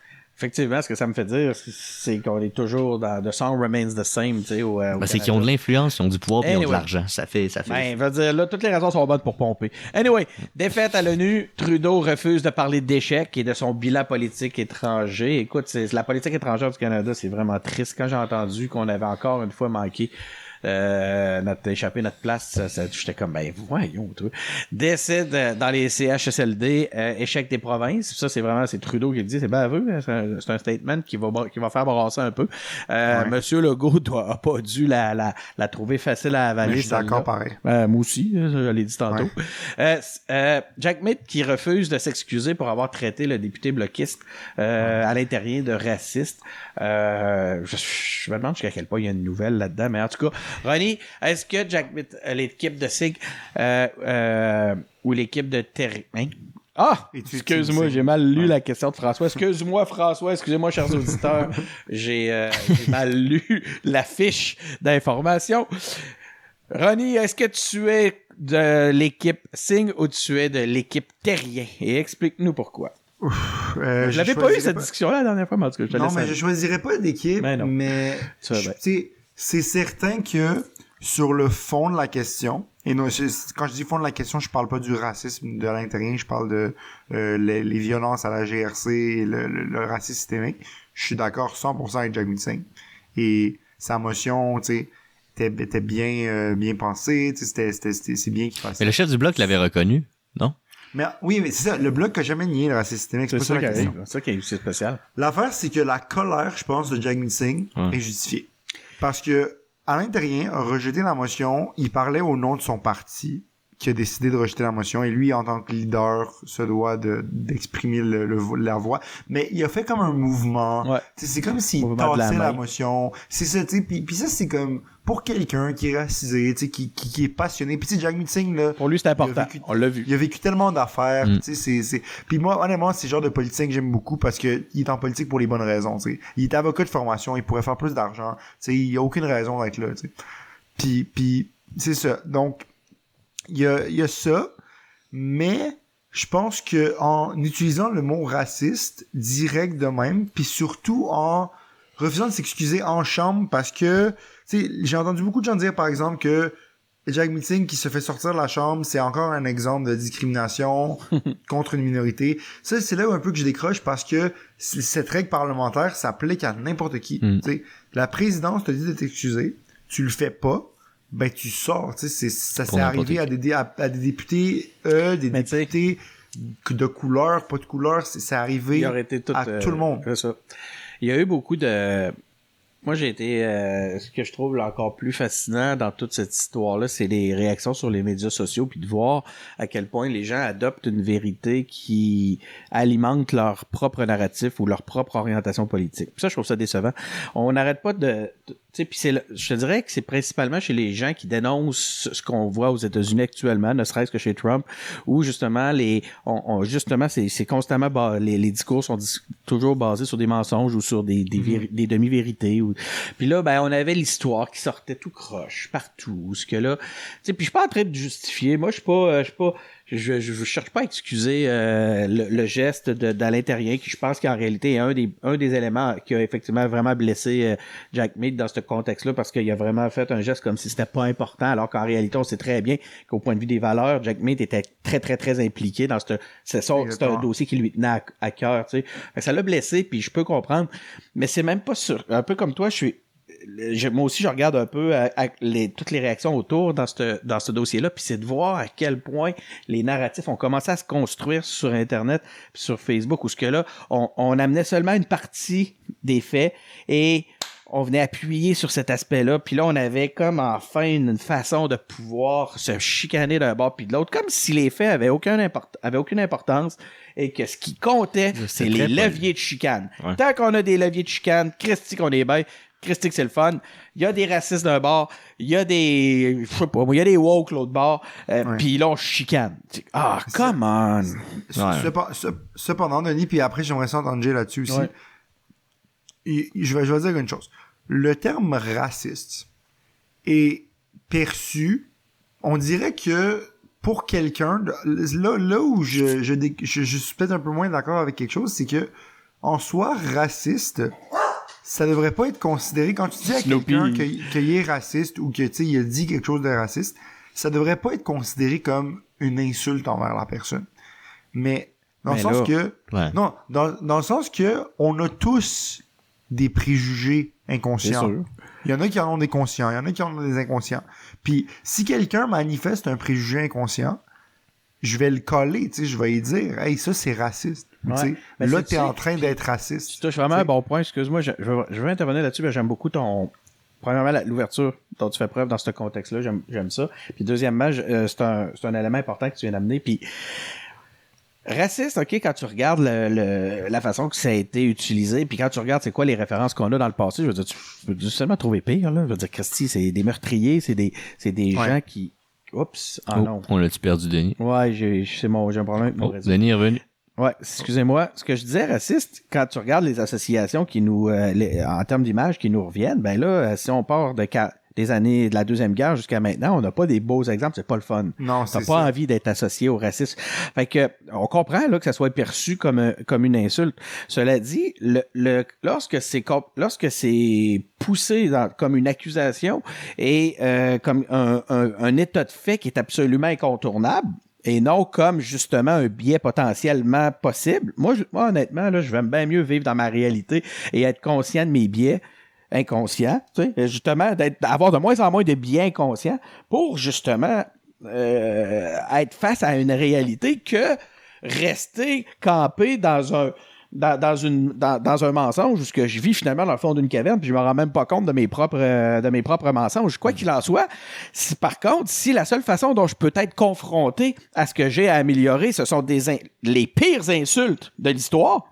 Effectivement, ce que ça me fait dire, c'est- qu'on est toujours dans The Song Remains the Same, tu euh, Ben, c'est qu'ils ont de l'influence, ils ont du pouvoir, puis ils ont de Anyway. l'argent. Ça fait, ça fait. Ben, veut dire, là, toutes les raisons sont bonnes pour pomper. Anyway, défaite à l'ONU, Trudeau refuse de parler d'échec et de son bilan politique étranger. Écoute, c'est la politique étrangère du Canada, c'est vraiment triste. Quand j'ai entendu qu'on avait encore une fois manqué euh, notre échappé notre place, ça, ça- j'étais comme ben voyons toi. Décès de- dans les CHSLD, euh, échec des provinces. Ça c'est vraiment c'est Trudeau qui le dit, c'est baveux, hein, c'est un, c'est un statement qui va qui va faire brasser un peu. Euh, Ouais. Monsieur Legault doit a pas dû la, la, la trouver facile à avaler. Mais je suis d'accord pareil. Euh, moi aussi, hein, je l'ai dit tantôt. Ouais. Euh, euh, Jack Mitt qui refuse de s'excuser pour avoir traité le député bloquiste euh, à l'intérieur de raciste. Euh, je, je me demande jusqu'à quel point il y a une nouvelle là-dedans, mais en tout cas, Ronnie, est-ce que Jack Mitt, euh, l'équipe de SIG euh, euh, ou l'équipe de Terry... Hein? Ah! Excuse-moi, j'ai mal lu Ouais. la question de François. Excuse-moi, François. Excusez-moi, chers auditeurs. j'ai euh, mal lu la fiche d'information. Ronnie, est-ce que tu es de l'équipe Sing ou tu es de l'équipe Terrien? Et explique-nous pourquoi. Euh, Je l'avais pas eu cette discussion-là la dernière fois, mais en tout cas, je te Non, mais aller. je choisirais pas d'équipe, Ben non. mais ben. tu sais, c'est certain que sur le fond de la question, et non, quand je dis fond de la question, je parle pas du racisme de l'intérieur, je parle de euh, les, les violences à la GRC et le, le- le racisme systémique. Je suis d'accord 100% avec Jack Singh. Et sa motion, tu sais, était, était bien, euh, bien pensée, tu sais, c'était, c'était, c'était- c'est bien qu'il fasse Mais le chef du bloc l'avait reconnu, non? Mais oui, mais c'est ça, le bloc a jamais nié le racisme systémique, c'est ça ça la qui question. arrive. C'est ça qui est c'est spécial. L'affaire, c'est que la colère, je pense, de Jagmeet Singh Ouais. est justifiée. Parce que Alain Terrien a la motion, il parlait au nom de son parti qui a décidé de rejeter la motion et lui, en tant que leader, se doit de- d'exprimer le, le- la voix. Mais il a fait comme un mouvement. Ouais. C'est comme s'il de la tassait la, main. motion. C'est ça, tu sais. Puis, puis ça, c'est comme pour quelqu'un qui est racisé, tu sais, qui, qui, qui est passionné. Puis tu sais, Jagmeet Singh, là, Pour lui, c'est important. vécu- On l'a vu. il a vécu tellement d'affaires, Mm. tu sais, c'est, c'est... Puis moi, honnêtement, c'est le genre de politicien que j'aime beaucoup parce que il est en politique pour les bonnes raisons, tu sais. Il est avocat de formation, il pourrait faire plus d'argent, tu sais, il y a aucune raison d'être là, tu sais. Puis, puis c'est ça. Donc, il y a, y a ça, mais je pense que en utilisant le mot raciste direct de même, puis surtout en refusant de s'excuser en chambre parce que, tu sais, j'ai entendu beaucoup de gens dire, par exemple, que Jack Meeting qui se fait sortir de la chambre, c'est encore un exemple de discrimination contre une minorité. Ça, c'est là où un peu que je décroche parce que cette règle parlementaire s'applique à n'importe qui. Mm. La présidence te dit de t'excuser, tu le fais pas, ben tu sors. Tu sais, c'est- ça s'est arrivé à des, dé- à, à des députés, euh, des Mais députés de couleur, pas de couleur, c'est arrivé Il aurait été tout, à euh, tout le monde. c'est ça. Il y a eu beaucoup de. Moi, j'ai été. euh, ce que je trouve là, encore plus fascinant dans toute cette histoire-là, c'est les réactions sur les médias sociaux, puis de voir à quel point les gens adoptent une vérité qui alimente leur propre narratif ou leur propre orientation politique. Puis ça, je trouve ça décevant. On n'arrête pas de. de- tu sais, puis c'est, le- je te dirais que c'est principalement chez les gens qui dénoncent ce qu'on voit aux États-Unis actuellement, ne serait-ce que chez Trump, où justement les, on, on- justement c'est, c'est constamment bas- les, les discours sont dis- toujours basés sur des mensonges ou sur des, des, véri- des demi-vérités. Ou... Puis là, ben on avait l'histoire qui sortait tout croche partout. Ce que là, tu sais, puis je suis pas en train de justifier. Moi, je suis pas, euh, je suis pas, je, je, je cherche pas à excuser euh, le, le geste de, d'Alain Terrien, qui je pense qu'en réalité est un des, un des éléments qui a effectivement vraiment blessé euh, Jack Mead dans ce contexte-là, parce qu'il a vraiment fait un geste comme si c'était pas important, alors qu'en réalité, on sait très bien qu'au point de vue des valeurs, Jack Mead était très, très, très impliqué dans ce, c'est ça, c'est un dossier qui lui tenait à, à cœur, tu sais. Ça l'a blessé, puis je peux comprendre, mais c'est même pas sûr. Un peu comme toi, je suis, moi aussi, je regarde un peu euh, à- les, toutes les réactions autour dans ce, dans ce dossier-là, puis c'est de voir à quel point les narratifs ont commencé à se construire sur Internet, puis sur Facebook, où ce que là, on, on amenait seulement une partie des faits et on venait appuyer sur cet aspect-là, puis là, on avait comme enfin une façon de pouvoir se chicaner d'un bord puis de l'autre, comme si les faits avaient, aucun import- avaient aucune importance et que ce qui comptait, c'est les leviers de chicane. Ouais. Tant qu'on a des leviers de chicane, Christy qu'on est bien, Christy que c'est le fun. Il y a des racistes d'un bord, il y a des, je sais pas, moi, il y a des woke l'autre bord, euh, puis là on chicane. Ah, come on. Cependant, Denis, puis après, j'aimerais ça entendre Jay là-dessus aussi. Et- je, vais, je vais dire une chose. Le terme raciste est perçu, on dirait que pour quelqu'un, là, là où je, je, je, je suis peut-être un peu moins d'accord avec quelque chose, c'est que en soi, raciste, ça devrait pas être considéré quand tu dis à quelqu'un que- qu'il est raciste ou que il a dit quelque chose de raciste, ça devrait pas être considéré comme une insulte envers la personne. Mais dans le sens là- que Ouais. non, dans, dans le sens que on a tous des préjugés inconscients. Il y en a qui en ont des conscients, il y en a qui en ont des inconscients. Puis si quelqu'un manifeste un préjugé inconscient, je vais le coller, tu sais, je vais lui dire, hey, ça c'est raciste. Ouais. Tu sais, Mais là, c'est- t'es en train d'être raciste. Tu touches vraiment T'sais. un bon point. Excuse-moi, je, je, veux- je veux intervenir là-dessus. mais J'aime beaucoup ton. Premièrement, l'ouverture dont tu fais preuve dans ce contexte-là. J'aime, j'aime ça. Puis deuxièmement, je- euh, c'est, un, c'est un élément important que tu viens d'amener. Puis raciste, OK, quand tu regardes le, le- la façon que ça a été utilisé, puis quand tu regardes c'est quoi les références qu'on a dans le passé, je veux dire, tu peux seulement trouver pire, là. Je veux dire, Christy, c'est des meurtriers, c'est des, c'est des Ouais. gens qui. Oups, ah Oh, non. on l'a-tu perdu, Denis? Ouais, j'ai, c'est mon, j'ai un problème avec mon Oh, réseau. Denis est revenu. Ouais, excusez-moi. Ce que je disais raciste, quand tu regardes les associations qui nous, euh, les- en termes d'image, qui nous reviennent, ben là, euh, si on part de des années de la deuxième guerre jusqu'à maintenant, on n'a pas des beaux exemples, c'est pas le fun. Non, T'as c'est pas ça. envie d'être associé au racisme. Fait que on comprend là que ça soit perçu comme un- comme une insulte. Cela dit, le, le lorsque c'est lorsque c'est poussé dans- comme une accusation et euh, comme un, un, un état de fait qui est absolument incontournable et non comme justement un biais potentiellement possible. Moi, honnêtement là, je vais bien mieux vivre dans ma réalité et être conscient de mes biais inconscients, tu justement d'avoir de moins en moins de biais inconscients pour justement euh, être face à une réalité que rester campé dans un dans, dans une dans, dans un mensonge où ce que je vis finalement dans le fond d'une caverne puis je me rends même pas compte de mes propres euh, de mes propres mensonges. Quoi qu'il en soit si, par contre si la seule façon dont je peux être confronté à ce que j'ai à améliorer ce sont des les pires insultes de l'histoire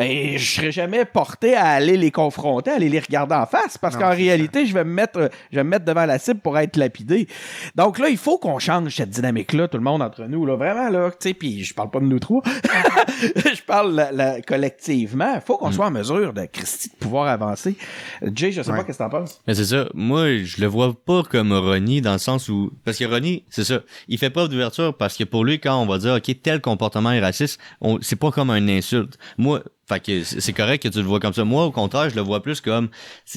ben, je serais jamais porté à aller les confronter, à aller les regarder en face, parce qu'en réalité, je vais me mettre, je vais me mettre devant la cible pour être lapidé. Donc là, il faut qu'on change cette dynamique-là, tout le monde entre nous, là, vraiment là, tu sais. Puis je parle pas de nous trois, je parle la- la- collectivement. Il faut qu'on soit en mesure de Christy de pouvoir avancer. Jay, je sais Ouais. pas qu'est-ce que t'en penses. Mais c'est ça. Moi, je le vois pas comme Ronnie dans le sens où, parce que Ronnie, c'est ça. Il fait preuve d'ouverture parce que pour lui, quand on va dire, OK, tel comportement est raciste, on, c'est pas comme une insulte. Moi, Fait que c'est correct que tu le vois comme ça. Moi, au contraire, je le vois plus comme,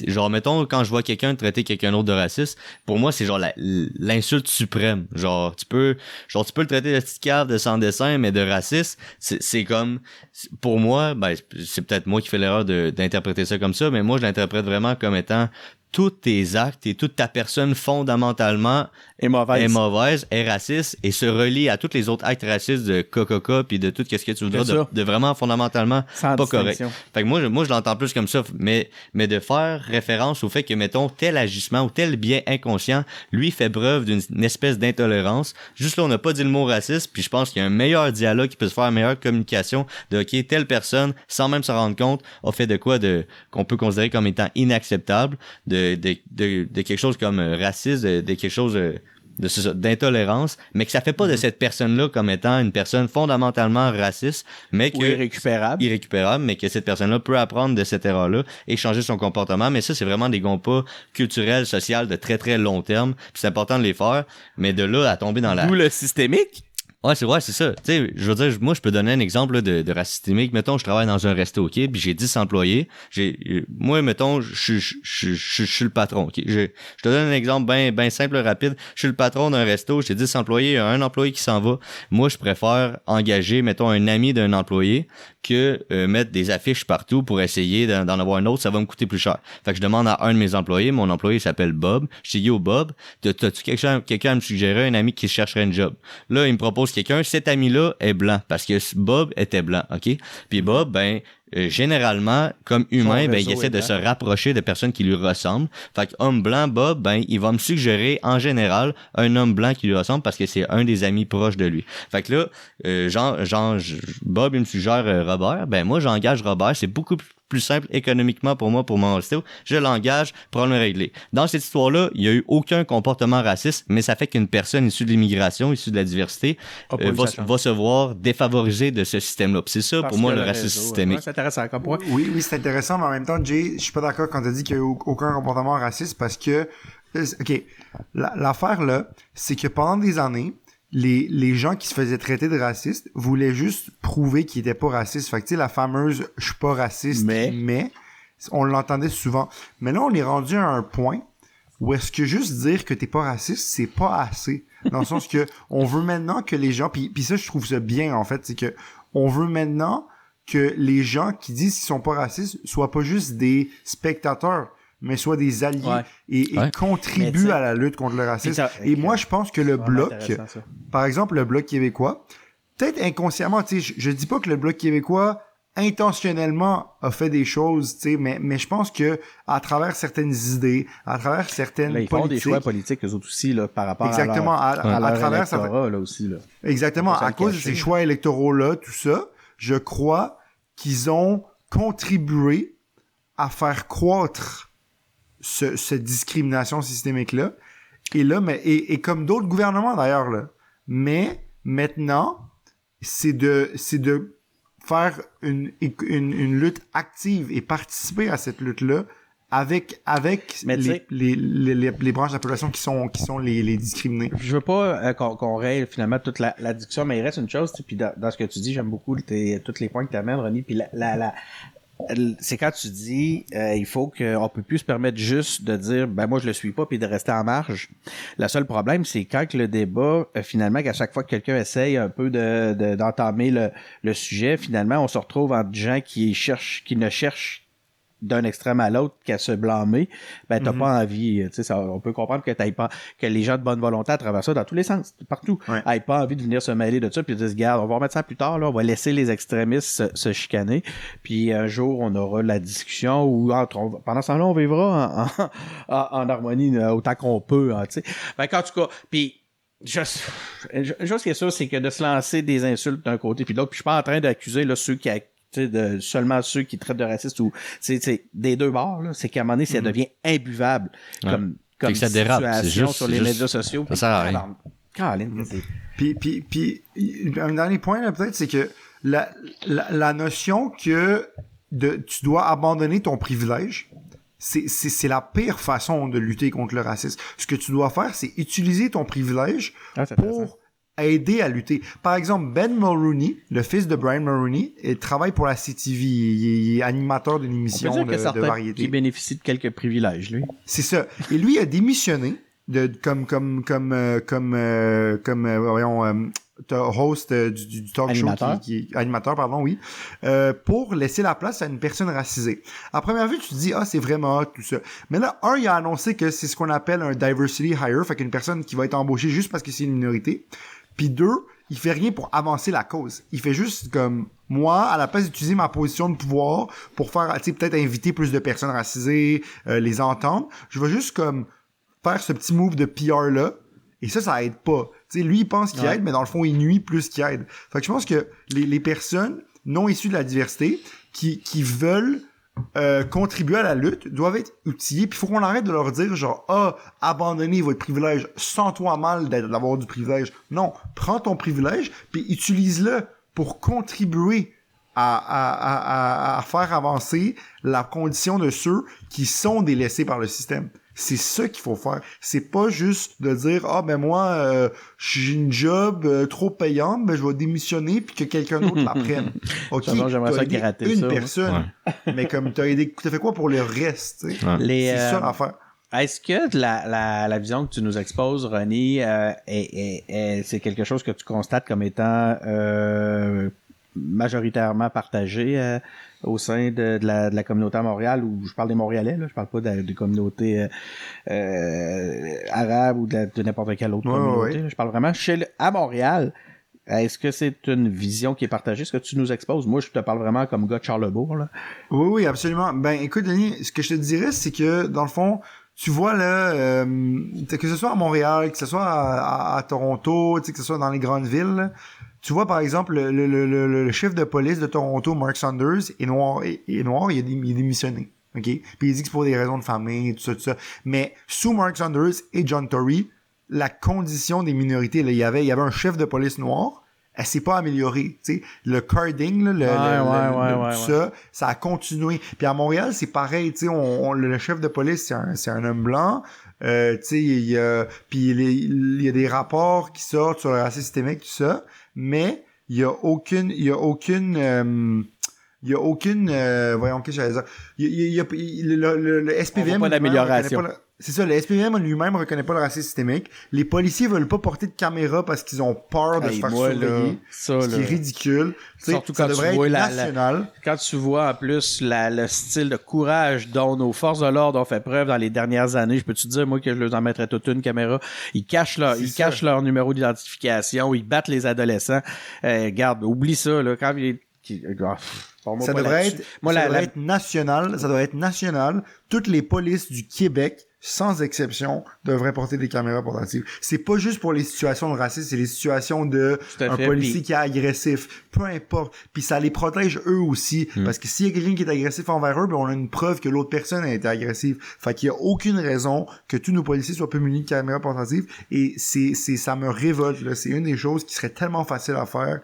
genre, mettons, quand je vois quelqu'un traiter quelqu'un d'autre de raciste, pour moi, c'est genre l'insulte suprême. Genre, tu peux, genre, tu peux le traiter de petite cave, de sans dessin, mais de raciste, c'est comme, pour moi, ben, c'est peut-être moi qui fais l'erreur d'interpréter ça comme ça, mais moi, je l'interprète vraiment comme étant tous tes actes et toute ta personne fondamentalement mauvaise. est mauvaise, est raciste et se relie à tous les autres actes racistes de Coca puis de tout ce que tu voudras, de, de vraiment fondamentalement Sans pas correct. Fait que moi, je, moi, je l'entends plus comme ça, mais, mais de faire référence au fait que, mettons, tel agissement ou tel bien inconscient, lui, fait preuve d'une une espèce d'intolérance. Juste là, on n'a pas dit le mot raciste, puis je pense qu'il y a un meilleur dialogue qui peut se faire, une meilleure communication de, OK, telle personne, sans même se rendre compte, a fait de quoi de, qu'on peut considérer comme étant inacceptable, de, de, de, de quelque chose comme euh, raciste, de, de quelque chose euh, de d'intolérance, mais que ça fait pas Mm-hmm. de cette personne-là comme étant une personne fondamentalement raciste, mais que Ou irrécupérable. irrécupérable, mais que cette personne-là peut apprendre de cette erreur-là et changer son comportement. Mais ça, c'est vraiment des pas culturels, sociaux de très très long terme. Puis c'est important de les faire. Mais de là à tomber dans la... D'où le systémique. Ouais, c'est vrai, c'est ça. Tu je veux dire, moi, je peux donner un exemple de, de racisme. Mettons, je travaille dans un resto, OK, puis j'ai 10 employés. J'ai, euh, moi, mettons, je suis- le patron, OK. Je, te donne un exemple bien ben simple, rapide. Je suis le patron d'un resto, j'ai 10 employés, il un employé qui s'en va. Moi, je préfère engager, mettons, un ami d'un employé que euh, mettre des affiches partout pour essayer d'en avoir un autre, ça va me coûter plus cher. Fait que je demande à un de mes employés, mon employé s'appelle Bob. Je dis, yo, Bob, t'as- t'as-tu quelqu'un quelqu'un me suggérer, un ami qui chercherait une job? Là, il me propose quelqu'un, cet ami-là est blanc, parce que Bob était blanc, OK? Puis Bob, ben, euh, généralement, comme humain, ben, il essaie de se rapprocher de personnes qui lui ressemblent. Fait que homme blanc, Bob, ben, il va me suggérer, en général, un homme blanc qui lui ressemble parce que c'est un des amis proches de lui. Fait que là, euh, genre, genre, je- Bob, il me suggère euh, Robert. Ben, moi, j'engage Robert. C'est beaucoup plus simple économiquement pour moi, pour mon resto. Je l'engage, problème réglé. Dans cette histoire-là, il y a eu aucun comportement raciste, mais ça fait qu'une personne issue de l'immigration, issue de la diversité, A pas euh, eu va, se voir défavorisée de ce système-là. C'est ça, Parce pour moi, le racisme réseau, systémique. ouais, c'est intéressant comme point. Oui, oui, c'est intéressant, mais en même temps, Jay, je suis pas d'accord quand tu dit qu'il y a eu au- aucun comportement raciste parce que, euh, ok, la- l'affaire là, c'est que pendant des années, les, les gens qui se faisaient traiter de racistes voulaient juste prouver qu'ils étaient pas racistes. Fait que, tu sais, la fameuse « je suis pas raciste, Mais. mais », on l'entendait souvent. Mais là, on est rendu à un point où est-ce que juste dire que t'es pas raciste, c'est pas assez. Dans le sens que on veut maintenant que les gens, puis, puis ça, je trouve ça bien, en fait, c'est que on veut maintenant que les gens qui disent qu'ils sont pas racistes soient pas juste des spectateurs, mais soient des alliés Ouais. et, et Ouais. Contribuent à la lutte contre le racisme. ça- Et moi, je pense que le bloc, par exemple, le bloc québécois, peut-être inconsciemment, tu sais, je, je dis pas que le bloc québécois intentionnellement a fait des choses, tu sais, mais, mais je pense que à travers certaines idées, à travers certaines Là, ils font des politiques, choix politiques, eux autres aussi, là, par rapport exactement, à leur, à, à leur travers ça fait- là, aussi, là. Exactement. À cause de ces choix électoraux-là, tout ça, je crois qu'ils ont contribué à faire croître ce, cette discrimination systémique-là. Et là, mais, et, et comme d'autres gouvernements d'ailleurs, là. Mais maintenant, c'est de, c'est de faire une, une, une lutte active et participer à cette lutte-là avec, avec les, les, les, branches de la population qui sont, qui sont les, les discriminées. Je veux pas euh, qu'on qu'on raye finalement toute la, la discussion, mais il reste une chose, puis dans, dans ce que tu dis, j'aime beaucoup tes, tous les points que tu amènes, Ronnie, puis la, la, la- c'est quand tu dis euh, il faut qu'on peut plus se permettre juste de dire ben moi je le suis pas puis de rester en marge. Le seul problème c'est quand que le débat euh, finalement qu'à chaque fois que quelqu'un essaye un peu de de- d'entamer le, le sujet, finalement on se retrouve entre gens qui cherchent qui ne cherchent d'un extrême à l'autre qu'à se blâmer, ben t'as pas envie, euh, tu sais, on peut comprendre que t'ailles pas, que les gens de bonne volonté à travers ça, dans tous les sens, partout, Ouais. aient pas envie de venir se mêler de ça, puis de se garde, on va remettre ça plus tard, là, on va laisser les extrémistes se, se chicaner, puis un jour on aura la discussion où entre, on pendant ce temps-là on vivra en, en, en- en harmonie euh, autant qu'on peut, hein, tu sais. Fait qu'en tout cas, puis juste, une chose qui est sûre, c'est que de se lancer des insultes d'un côté puis de l'autre, puis je suis pas en train d'accuser là ceux qui a- de seulement ceux qui traitent de racistes ou c'est c'est des deux bords là, c'est qu'à un moment donné ça devient imbuvable Ouais. comme comme que ça dérape, situation juste- sur les juste- médias sociaux. ça sert à rien. C'est- Puis, puis, puis, un dernier point, là, peut-être, c'est que la, la, la notion que de, tu dois abandonner ton privilège, c'est, c'est, c'est la pire façon de lutter contre le racisme. Ce que tu dois faire, c'est utiliser ton privilège Ah, pour aider à lutter. Par exemple, Ben Mulrooney, le fils de Brian Mulrooney, il travaille pour la CTV. Il est, il est animateur d'une On peut émission dire de, a de variété. qui bénéficient de quelques privilèges, lui. C'est ça. Et lui a démissionné de comme comme comme euh, comme euh, comme euh, voyons euh, host euh, du, talk Animateur. show qui, qui- animateur pardon oui euh, pour laisser la place à une personne racisée. À première vue, tu te dis ah c'est vraiment hot, tout ça. Mais là un il a annoncé que c'est ce qu'on appelle un diversity hire, fait qu'une personne qui va être embauchée juste parce que c'est une minorité. Puis deux, il fait rien pour avancer la cause. Il fait juste comme moi, à la place d'utiliser ma position de pouvoir pour faire, tu sais, peut-être inviter plus de personnes racisées, euh, les entendre, je vais juste comme faire ce petit move de PR là. Et ça, ça aide pas. Tu sais, lui, il pense qu'il Ouais. aide, mais dans le fond, il nuit plus qu'il aide. Fait que je pense que les, les personnes non issues de la diversité qui, qui veulent euh, contribuer à la lutte doivent être outillés. Puis il faut qu'on arrête de leur dire genre ah abandonnez votre privilège, sens-toi mal d'avoir du privilège. Non, prends ton privilège puis utilise-le pour contribuer à faire avancer la condition de ceux qui sont délaissés par le système. C'est ça qu'il faut faire. C'est pas juste de dire ah ben moi euh, j'ai une job euh, trop payante, ben je vais démissionner puis que quelqu'un d'autre la prenne. Ok, j'aimerais ça gratter une ça, personne, mais comme t'as aidé, t'as fait quoi pour le reste tu? Ouais. C'est ça euh, l'affaire. Est-ce que la, la, la vision que tu nous exposes, René, euh, est, est- est- c'est quelque chose que tu constates comme étant euh, majoritairement partagé euh, au sein de, de la, de la communauté à Montréal, ou je parle des Montréalais, là, je parle pas de, des communautés euh, euh, arabes ou de, de n'importe quelle autre Ouais, communauté. ouais. Je parle vraiment chez le- à Montréal. Est-ce que c'est une vision qui est partagée, ce que tu nous exposes? Moi, je te parle vraiment comme gars de Charlebourg. Là. Oui, oui, absolument. Ben, écoute, Denis, ce que je te dirais, c'est que, dans le fond, tu vois, là, euh, que ce soit à Montréal, que ce soit à, à- à Toronto, que ce soit dans les grandes villes, là, tu vois, par exemple, le, le, le, le- chef de police de Toronto, Mark Saunders, est noir, est, est noir, il, est démissionné. OK? Puis il dit que c'est pour des raisons de famille, tout ça, tout ça. Mais sous Mark Saunders et John Tory, la condition des minorités, là, il y avait, il y avait un chef de police noir, elle s'est pas améliorée. Tu sais, le carding, là, le, le- Ouais, le- ouais, le- ouais, tout ça, ça a continué. Puis à Montréal, c'est pareil. Tu sais, on, on- le chef de police, c'est un, c'est un homme blanc. Euh, tu sais, il y a, puis il, y a- il y a des rapports qui sortent sur le racisme systémique, tout ça, mais il y a aucune, il y a aucune, euh, il y a aucune, euh, voyons qu'est-ce que j'allais dire? Il y a, il y a- il- le, le- le SPVM On voit pas d'amélioration. C'est ça, le SPVM lui-même reconnaît pas le racisme systémique. Les policiers veulent pas porter de caméra parce qu'ils ont peur de Hey, se faire moi, là, surveiller. ça, ce qui là. est ridicule. Tu Surtout ça quand tu devrait vois être la- la- national. quand tu vois en plus la- le style de courage dont nos forces de l'ordre ont fait preuve dans les dernières années, je peux te dire moi que je leur en mettrais toute une caméra? Ils cachent leur, ils ça. cachent leur numéro d'identification, ils battent les adolescents. Euh, garde, oublie ça là. Quand parle-moi Ça devrait être, Moi, ça la- devrait être national. Ça devrait être national. Toutes les polices du Québec, sans exception, devraient porter des caméras portatives. C'est pas juste pour les situations de racisme, c'est les situations de un fait, policier qui est agressif. Peu importe. Puis ça les protège eux aussi. Hmm. Parce que s'il y a quelqu'un qui est agressif envers eux, ben on a une preuve que l'autre personne a été agressive. Fait qu'il y a aucune raison que tous nos policiers soient pas munis de caméras portatives. Et c'est, c'est, ça me révolte, là. C'est une des choses qui serait tellement facile à faire.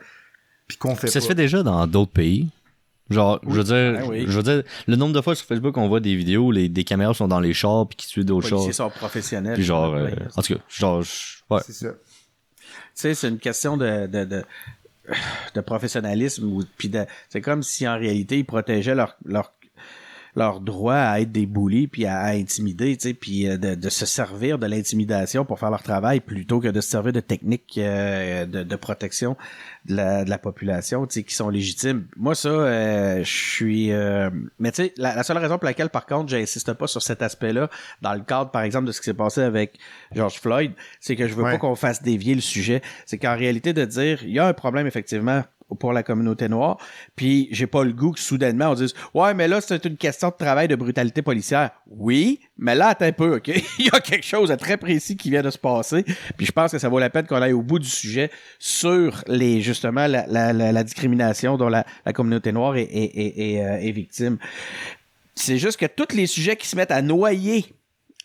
Puis qu'on fait Ça pas. se fait déjà dans d'autres pays? Genre, je veux dire, Ben oui. je veux dire, le nombre de fois sur Facebook, on voit des vidéos où les, des caméras sont dans les chars puis qui suivent d'autres chars. policiers sont professionnels. Puis genre, euh, en tout cas, genre, ouais. C'est ça. Tu sais, c'est une question de, de, de, de professionnalisme. Ou, puis de, c'est comme si en réalité ils protégeaient leur, leur, leur droit à être des bullies puis à, à intimider, tu sais, puis euh, de, de se servir de l'intimidation pour faire leur travail plutôt que de se servir de techniques euh, de, de protection de la, de la population, tu sais, qui sont légitimes. Moi, ça, euh, je suis... euh, mais tu sais, la, la seule raison pour laquelle, par contre, j'insiste pas sur cet aspect-là, dans le cadre, par exemple, de ce qui s'est passé avec George Floyd, c'est que je veux Ouais. pas qu'on fasse dévier le sujet. C'est qu'en réalité, de dire, il y a un problème, effectivement, pour la communauté noire, puis j'ai pas le goût que soudainement on dise ouais mais là c'est une question de travail de brutalité policière. Oui, mais là attends un peu, OK? Il y a quelque chose de très précis qui vient de se passer, puis je pense que ça vaut la peine qu'on aille au bout du sujet sur les justement la, discrimination dont la, communauté noire euh, est victime. C'est juste que tous les sujets qui se mettent à noyer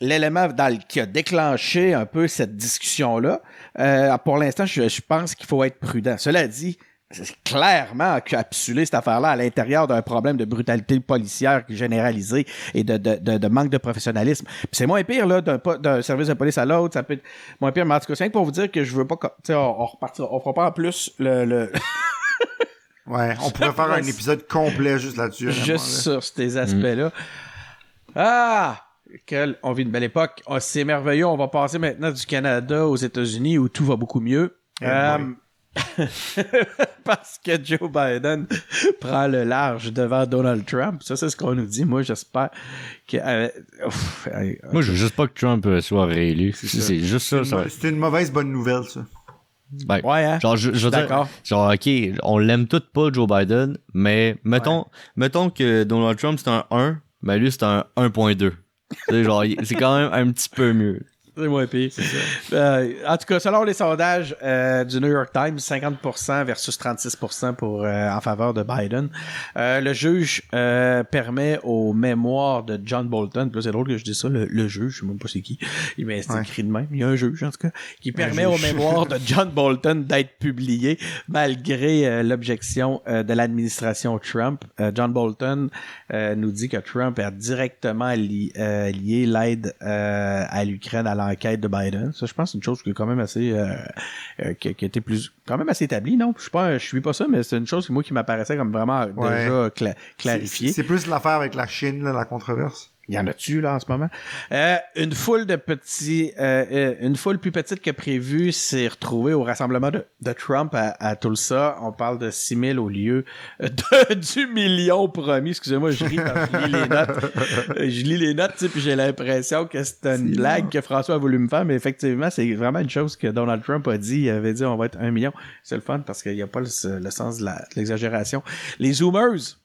l'élément qui a déclenché un peu cette discussion-là, euh, pour l'instant, je, pense qu'il faut être prudent. Cela dit, clairement encapsulé cette affaire-là à l'intérieur d'un problème de brutalité policière généralisée et de, de, de, de manque de professionnalisme. Puis c'est moins pire là d'un, service de police à l'autre, ça peut être moins pire. Mais en tout cas, c'est pour vous dire que je veux pas, tu sais, on, on repartira, on fera pas en plus le, le Ouais, on pourrait faire un épisode complet juste là-dessus. juste sur ces aspects-là. Ah! Quelle, on vit une belle époque. Ah, c'est merveilleux. On va passer maintenant du Canada aux États-Unis où tout va beaucoup mieux. Eh Euh, parce que Joe Biden prend le large devant Donald Trump. Ça, c'est ce qu'on nous dit. Moi, j'espère que. euh, ouf, Moi, je veux juste pas que Trump euh, soit réélu. C'est juste ça. ça. C'est une mauvaise bonne nouvelle, ça. Ben, Ouais, hein? Genre, je, je D'accord. genre, ok, on l'aime tout pas, Joe Biden, mais mettons, mettons que Donald Trump c'est un 1, ben lui c'est un 1.2. Tu sais, genre, il- c'est quand même un petit peu mieux. C'est moins pire. Euh, en tout cas, selon les sondages euh, du New York Times, 50% versus 36% pour, euh, en faveur de Biden. Euh, le juge euh, permet aux mémoires de John Bolton, là c'est drôle que je dis ça, le, le juge, je sais même pas c'est qui, mais c'est Ouais. écrit de même, il y a un juge en tout cas, qui permet aux mémoires de John Bolton d'être publié malgré l'objection euh, de l'administration Trump. Euh, John Bolton euh, nous dit que Trump a directement li- euh, lié l'aide euh, à l'Ukraine à l'enquête de Biden. Ça, je pense, c'est une chose qui est quand même assez, euh, euh, qui, qui été plus, quand même assez établie, non? Je suis pas, je suis pas ça, mais c'est une chose qui, moi, qui m'apparaissait comme vraiment Ouais. déjà cla- clarifiée. C'est c'est plus l'affaire avec la Chine, là, la controverse. Il y en a-tu, là, en ce moment? Euh, une foule de petits, euh, euh, une foule plus petite que prévu s'est retrouvée au rassemblement de, de Trump à, à Tulsa. On parle de 6 000 au lieu de, du million promis. Excusez-moi, je ris quand je lis les notes. Euh, je lis les notes, puis j'ai l'impression que c'est une blague que François a voulu me faire, mais effectivement, c'est vraiment une chose que Donald Trump a dit. Il avait dit on va être un million. C'est le fun parce qu'il n'y a pas le, le sens de l'exagération. Les Zoomers.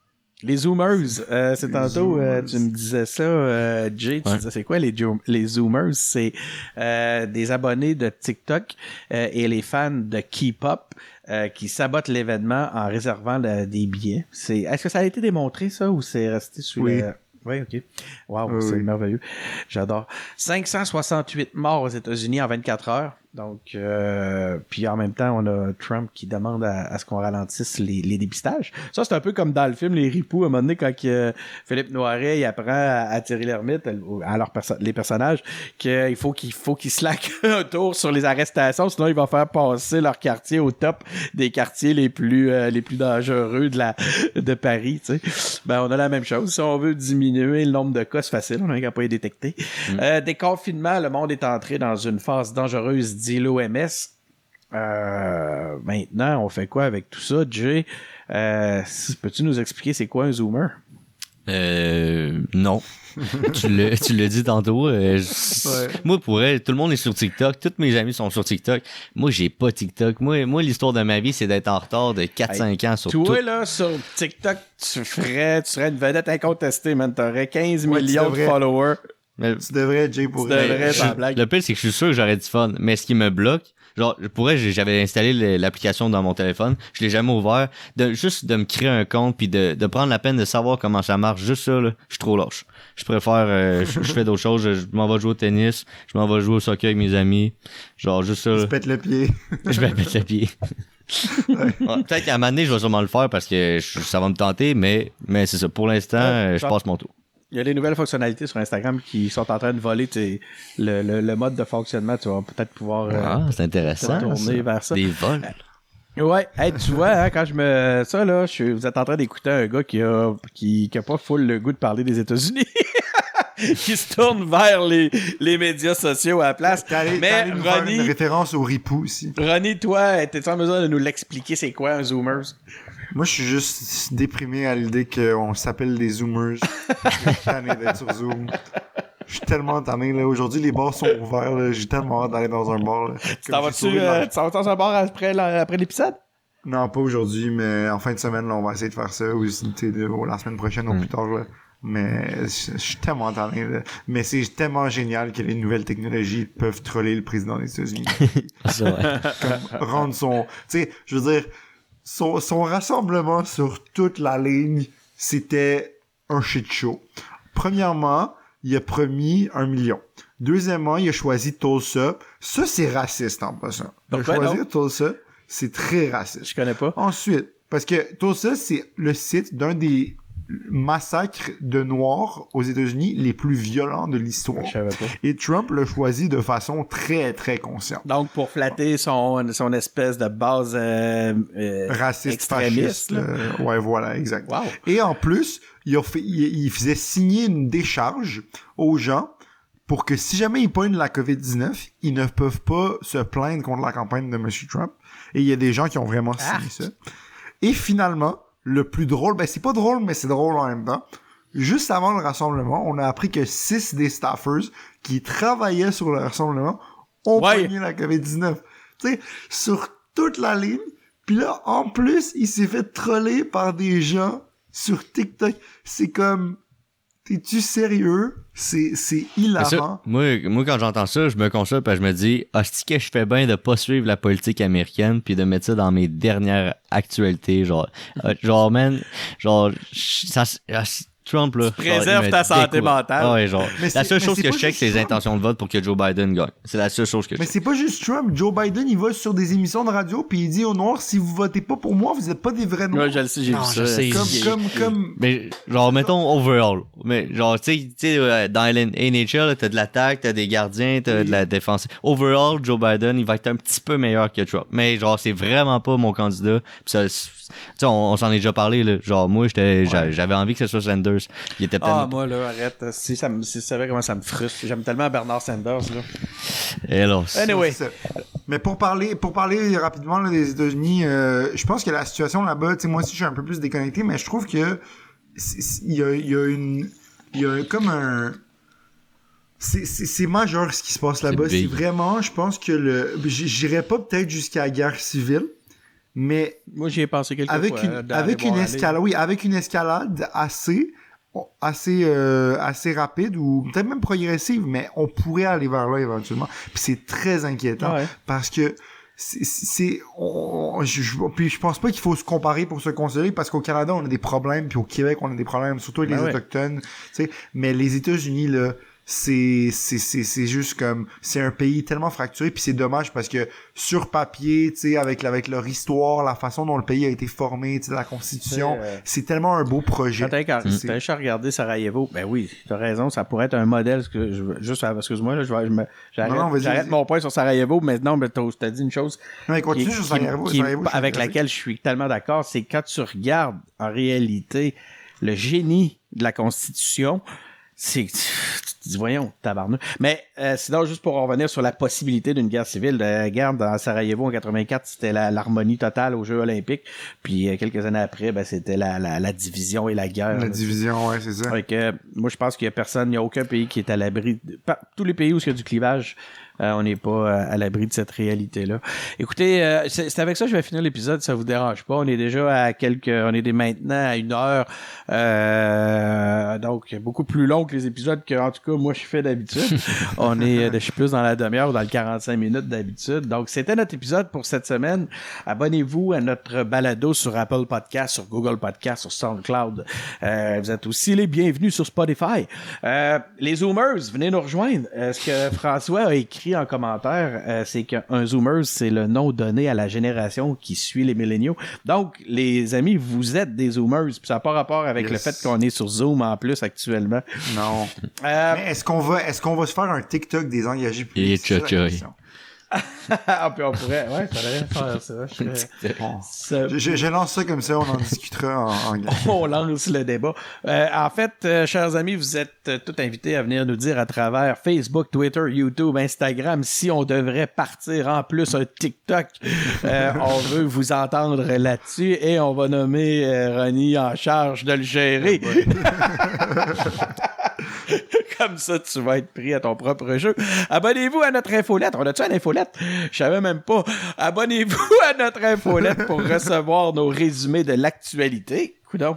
Les Zoomers, euh, c'est tantôt, euh, tu me disais ça, euh, Jay, tu Ouais. disais c'est quoi les, Zoomers? C'est euh, des abonnés de TikTok euh, et les fans de K-pop euh, qui sabotent l'événement en réservant le- des billets. C'est, est-ce que ça a été démontré ça ou c'est resté sous Oui. le... Oui, ok. Wow, Oui, c'est oui. merveilleux. J'adore. 568 morts aux États-Unis en 24 heures. Donc, euh, puis en même temps, on a Trump qui demande à, à ce qu'on ralentisse les, les dépistages. Ça, c'est un peu comme dans le film Les Ripoux, à un moment donné, quand que Philippe Noiret il apprend à, à Thierry Lhermitte, à leurs perso- les personnages, qu'il faut qu'il faut qu'ils slackent un tour sur les arrestations, sinon il va faire passer leur quartier au top des quartiers les plus euh, les plus dangereux de la de Paris. Tu sais. Ben, on a la même chose. Si on veut diminuer le nombre de cas, c'est facile, on a qu'à pas les détecter. Euh, déconfinement, le monde est entré dans une phase dangereuse, dit l'OMS. Euh, maintenant, on fait quoi avec tout ça, Jay? Euh, Peux-tu nous expliquer c'est quoi un zoomer? Euh, non. tu l'as dit tantôt. euh, Ouais. Moi, pour elle, tout le monde est sur TikTok. Tous mes amis sont sur TikTok. Moi, j'ai pas TikTok. Moi, moi l'histoire de ma vie, c'est d'être en retard de 4-5 ans sur tout. Toi, là, sur TikTok, tu ferais, tu serais une vedette incontestée, man. T'aurais 15 Ouais, tu millions de followers. Mais- Tu devrais, Jay, pour Tu devrais, je- sans blague. le pire, c'est que je suis sûr que j'aurais du fun. Mais ce qui me bloque, genre, pour elle, j'ai- j'avais installé l'application dans mon téléphone. Je l'ai jamais ouvert. De, juste de me créer un compte puis de, de prendre la peine de savoir comment ça marche. Juste ça, là, je suis trop lâche. Je préfère, euh, je, je fais d'autres choses. Je, je m'en vais jouer au tennis. Je m'en vais jouer au soccer avec mes amis. Genre, juste ça. Tu là. pètes le pied. je vais mettre le pied. Ouais, Peut-être qu'à un moment donné, je vais sûrement le faire parce que je- ça va me tenter, mais, mais c'est ça. Pour l'instant, euh, je passe mon tour. Il y a des nouvelles fonctionnalités sur Instagram qui sont en train de voler tes- le, le, le mode de fonctionnement. Tu vas peut-être pouvoir euh, Ah, c'est intéressant. tourner ça. vers ça. Des vols. Ouais, hey, tu vois, hein, quand je me. Ça, là, je suis- vous êtes en train d'écouter un gars qui a, qui, qui a pas full le goût de parler des États-Unis. qui se tourne vers les, les médias sociaux à la place. T'es t'es Mais une Ronnie, référence au ripou aussi. Ronnie, toi, t'es-tu en mesure de nous l'expliquer c'est quoi un Zoomers? Moi, je suis juste déprimé à l'idée qu'on s'appelle des Zoomers. Je suis tanné d'être sur Zoom. Je suis tellement tanné, là. Aujourd'hui, les bars sont ouverts, là. J'ai tellement hâte d'aller dans un bar, là. Tu t'en Comme j'ai vas-tu euh, l'argent. tu t'en vas dans un bar après, après l'épisode? Non, pas aujourd'hui, mais en fin de semaine, là, on va essayer de faire ça. Ou la semaine prochaine ou plus tard, là. Mais je je suis tellement tanné, là. Mais c'est tellement génial que les nouvelles technologies peuvent troller le président des États-Unis. C'est vrai. rendre son... Tu sais, je veux dire, son, son rassemblement sur toute la ligne, c'était un shit show. Premièrement, il a promis un million. Deuxièmement, il a choisi Tulsa. Ça, c'est raciste en passant. Il a choisi donc? Tulsa. C'est très raciste. Je connais pas. Ensuite, parce que Tulsa, c'est le site d'un des massacres de Noirs aux États-Unis les plus violents de l'histoire. Je savais pas. Et Trump l'a choisi de façon très, très consciente. Donc, pour flatter son, son espèce de base euh, euh, Raciste, extrémiste, fasciste. là. euh, ouais, voilà, exact. Wow. Et en plus, il, a fait, il, il faisait signer une décharge aux gens pour que si jamais ils pognent la COVID-19, ils ne peuvent pas se plaindre contre la campagne de M. Trump. Et il y a des gens qui ont vraiment signé ça. Et finalement, le plus drôle, ben c'est pas drôle, mais c'est drôle en même temps. Juste avant le rassemblement, on a appris que six des staffers qui travaillaient sur le rassemblement ont Ouais. pogné la COVID-19. Tu sais, sur toute la ligne. Puis là, en plus, il s'est fait troller par des gens sur TikTok. C'est comme, t'es-tu sérieux? C'est, c'est hilarant. moi, moi, quand j'entends ça, je me console et je me dis, hostie que je fais bien de pas suivre la politique américaine puis de mettre ça dans mes dernières actualités. Genre, euh, genre, man, genre, ça, ah, Trump, là. Tu préserves ta santé mentale. Ah ouais, genre. Mais la seule chose que je check, c'est les intentions de vote pour que Joe Biden gagne. C'est la seule chose que je Mais c'est pas juste Trump. Joe Biden, il va sur des émissions de radio puis il dit aux Noirs, si vous votez pas pour moi, vous êtes pas des vrais Noirs. Ouais, je le sais, j'ai vu ça. sais. comme, comme, comme, Mais genre, mettons overall. Mais genre, tu sais- euh, dans NHL, t'as de l'attaque, t'as des gardiens, t'as de la défense. Overall, Joe Biden, il va être un petit peu meilleur que Trump. Mais genre, c'est vraiment pas mon candidat. Puis ça, c'est- tu sais, on, on s'en est déjà parlé, là. Genre, moi, j'avais envie que ce soit Sanders. Il était. Ah, moi, là, arrête. Si, ça me, si tu savais comment ça me frustre. J'aime tellement Bernard Sanders, là. Et alors, c'est- Anyway. Mais pour parler, pour parler rapidement là, des États-Unis, euh, je pense que la situation là-bas, tu sais, moi aussi, je suis un peu plus déconnecté, mais je trouve que il y a, il y a une, il y a comme un, c'est- c'est c'est majeur ce qui se passe là-bas. C'est vraiment, je pense que le, j- j'irais pas peut-être jusqu'à la guerre civile, mais Moi, j'y ai pensé quelques avec fois. une, d'aller avec une escalade, oui, avec une escalade assez, assez, euh, assez rapide ou peut-être même progressive, mais on pourrait aller vers là éventuellement. Puis c'est très inquiétant Ouais. parce que c'est, je, je- puis je pense pas qu'il faut se comparer pour se consoler parce qu'au Canada on a des problèmes, puis au Québec on a des problèmes, surtout avec Ben les ouais. autochtones, tu sais. Mais les États-Unis là, c'est c'est c'est c'est juste comme c'est un pays tellement fracturé puis c'est dommage parce que sur papier tu sais avec avec leur histoire la façon dont le pays a été formé tu sais la constitution C'est, euh, tellement un beau projet Quand t'as juste à regarder Sarajevo, ben oui, t'as raison, ça pourrait être un modèle. que je, juste, excuse-moi, là, je, vais- je me- j'arrête, mon point sur Sarajevo, mais non, mais t'as, t'as dit une chose non mais continue qui- sur Sarajevo, qui- Sarajevo, avec laquelle je suis tellement d'accord, c'est quand tu regardes en réalité le génie de la Constitution, c'est tu te dis voyons tabarnak. Mais euh, sinon juste pour en revenir sur la possibilité d'une guerre civile, la guerre dans Sarajevo en 84, c'était l'harmonie totale aux Jeux olympiques, puis euh, quelques années après, ben c'était la, la, la division et la guerre. la là. division ouais c'est ça Fait que, moi, je pense qu'il y a personne, il n'y a aucun pays qui est à l'abri. tous les pays où il y a du clivage, euh, on n'est pas euh, à l'abri de cette réalité-là. Écoutez, euh, c'est avec ça que je vais finir l'épisode, ça vous dérange pas. On est déjà à quelques, on est maintenant à une heure, euh, donc beaucoup plus long que les épisodes que, en tout cas, moi je fais d'habitude. on est, je suis plus dans la demi-heure ou dans le 45 minutes d'habitude. Donc, c'était notre épisode pour cette semaine. Abonnez-vous à notre balado sur Apple Podcast, sur Google Podcast, sur SoundCloud. Euh, vous êtes aussi les bienvenus sur Spotify. Euh, les Zoomers, venez nous rejoindre. Euh, ce que François a écrit en commentaire, euh, c'est qu'un Zoomers, c'est le nom donné à la génération qui suit les milléniaux. Donc, les amis, vous êtes des Zoomers. Puis ça n'a pas rapport avec Yes. le fait qu'on est sur Zoom en plus actuellement. non Euh, mais est-ce qu'on va est-ce qu'on va se faire un TikTok des engagés publics ah, puis on pourrait, ouais, ça devrait faire ça. Je Bon. ça- je, je- je lance ça comme ça on en discutera en, en on lance le débat. Euh, en fait, euh, chers amis, vous êtes euh, tous invités à venir nous dire à travers Facebook, Twitter, YouTube, Instagram si on devrait partir en plus un TikTok. Euh, on veut vous entendre là-dessus et on va nommer euh, Ronnie en charge de le gérer. Comme ça, tu vas être pris à ton propre jeu. Abonnez-vous à notre infolette. On a-tu une infolette? Je savais même pas. Abonnez-vous à notre infolette pour recevoir nos résumés de l'actualité. Coudon.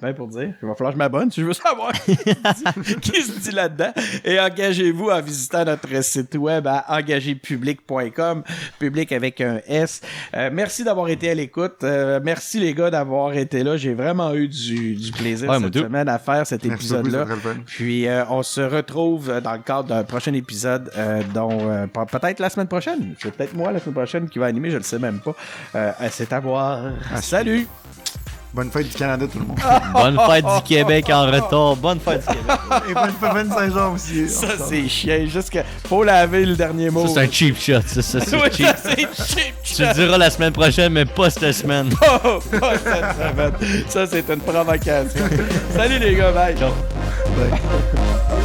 Ben pour dire, il va falloir que je m'abonne si je veux savoir qui se dit- qui se dit là-dedans? Et engagez-vous en visitant notre site web à engagépublic.com, public avec un S. Euh, merci d'avoir été à l'écoute. Euh, merci les gars d'avoir été là. J'ai vraiment eu du, du plaisir Ouais, cette semaine à faire cet épisode-là. Puis euh, on se retrouve dans le cadre d'un prochain épisode, euh, dont euh, pe- peut-être la semaine prochaine. C'est peut-être moi la semaine prochaine qui va animer, je le sais même pas. Euh, c'est à voir. Salut! Bonne fête du Canada, tout le monde. Bonne fête du Québec en retour. Bonne fête du Québec. Et bonne fête Saint-Jean aussi. Ça, c'est chien. Jusqu'à. Faut laver le dernier mot. Ça, c'est un cheap shot. Ça, ça, c'est Oui, cheap. ça, cheap. Tu le diras la semaine prochaine, mais pas cette semaine. Oh, pas cette semaine. Ça, c'est une provocation. Salut les gars, bye. Ciao. Ouais.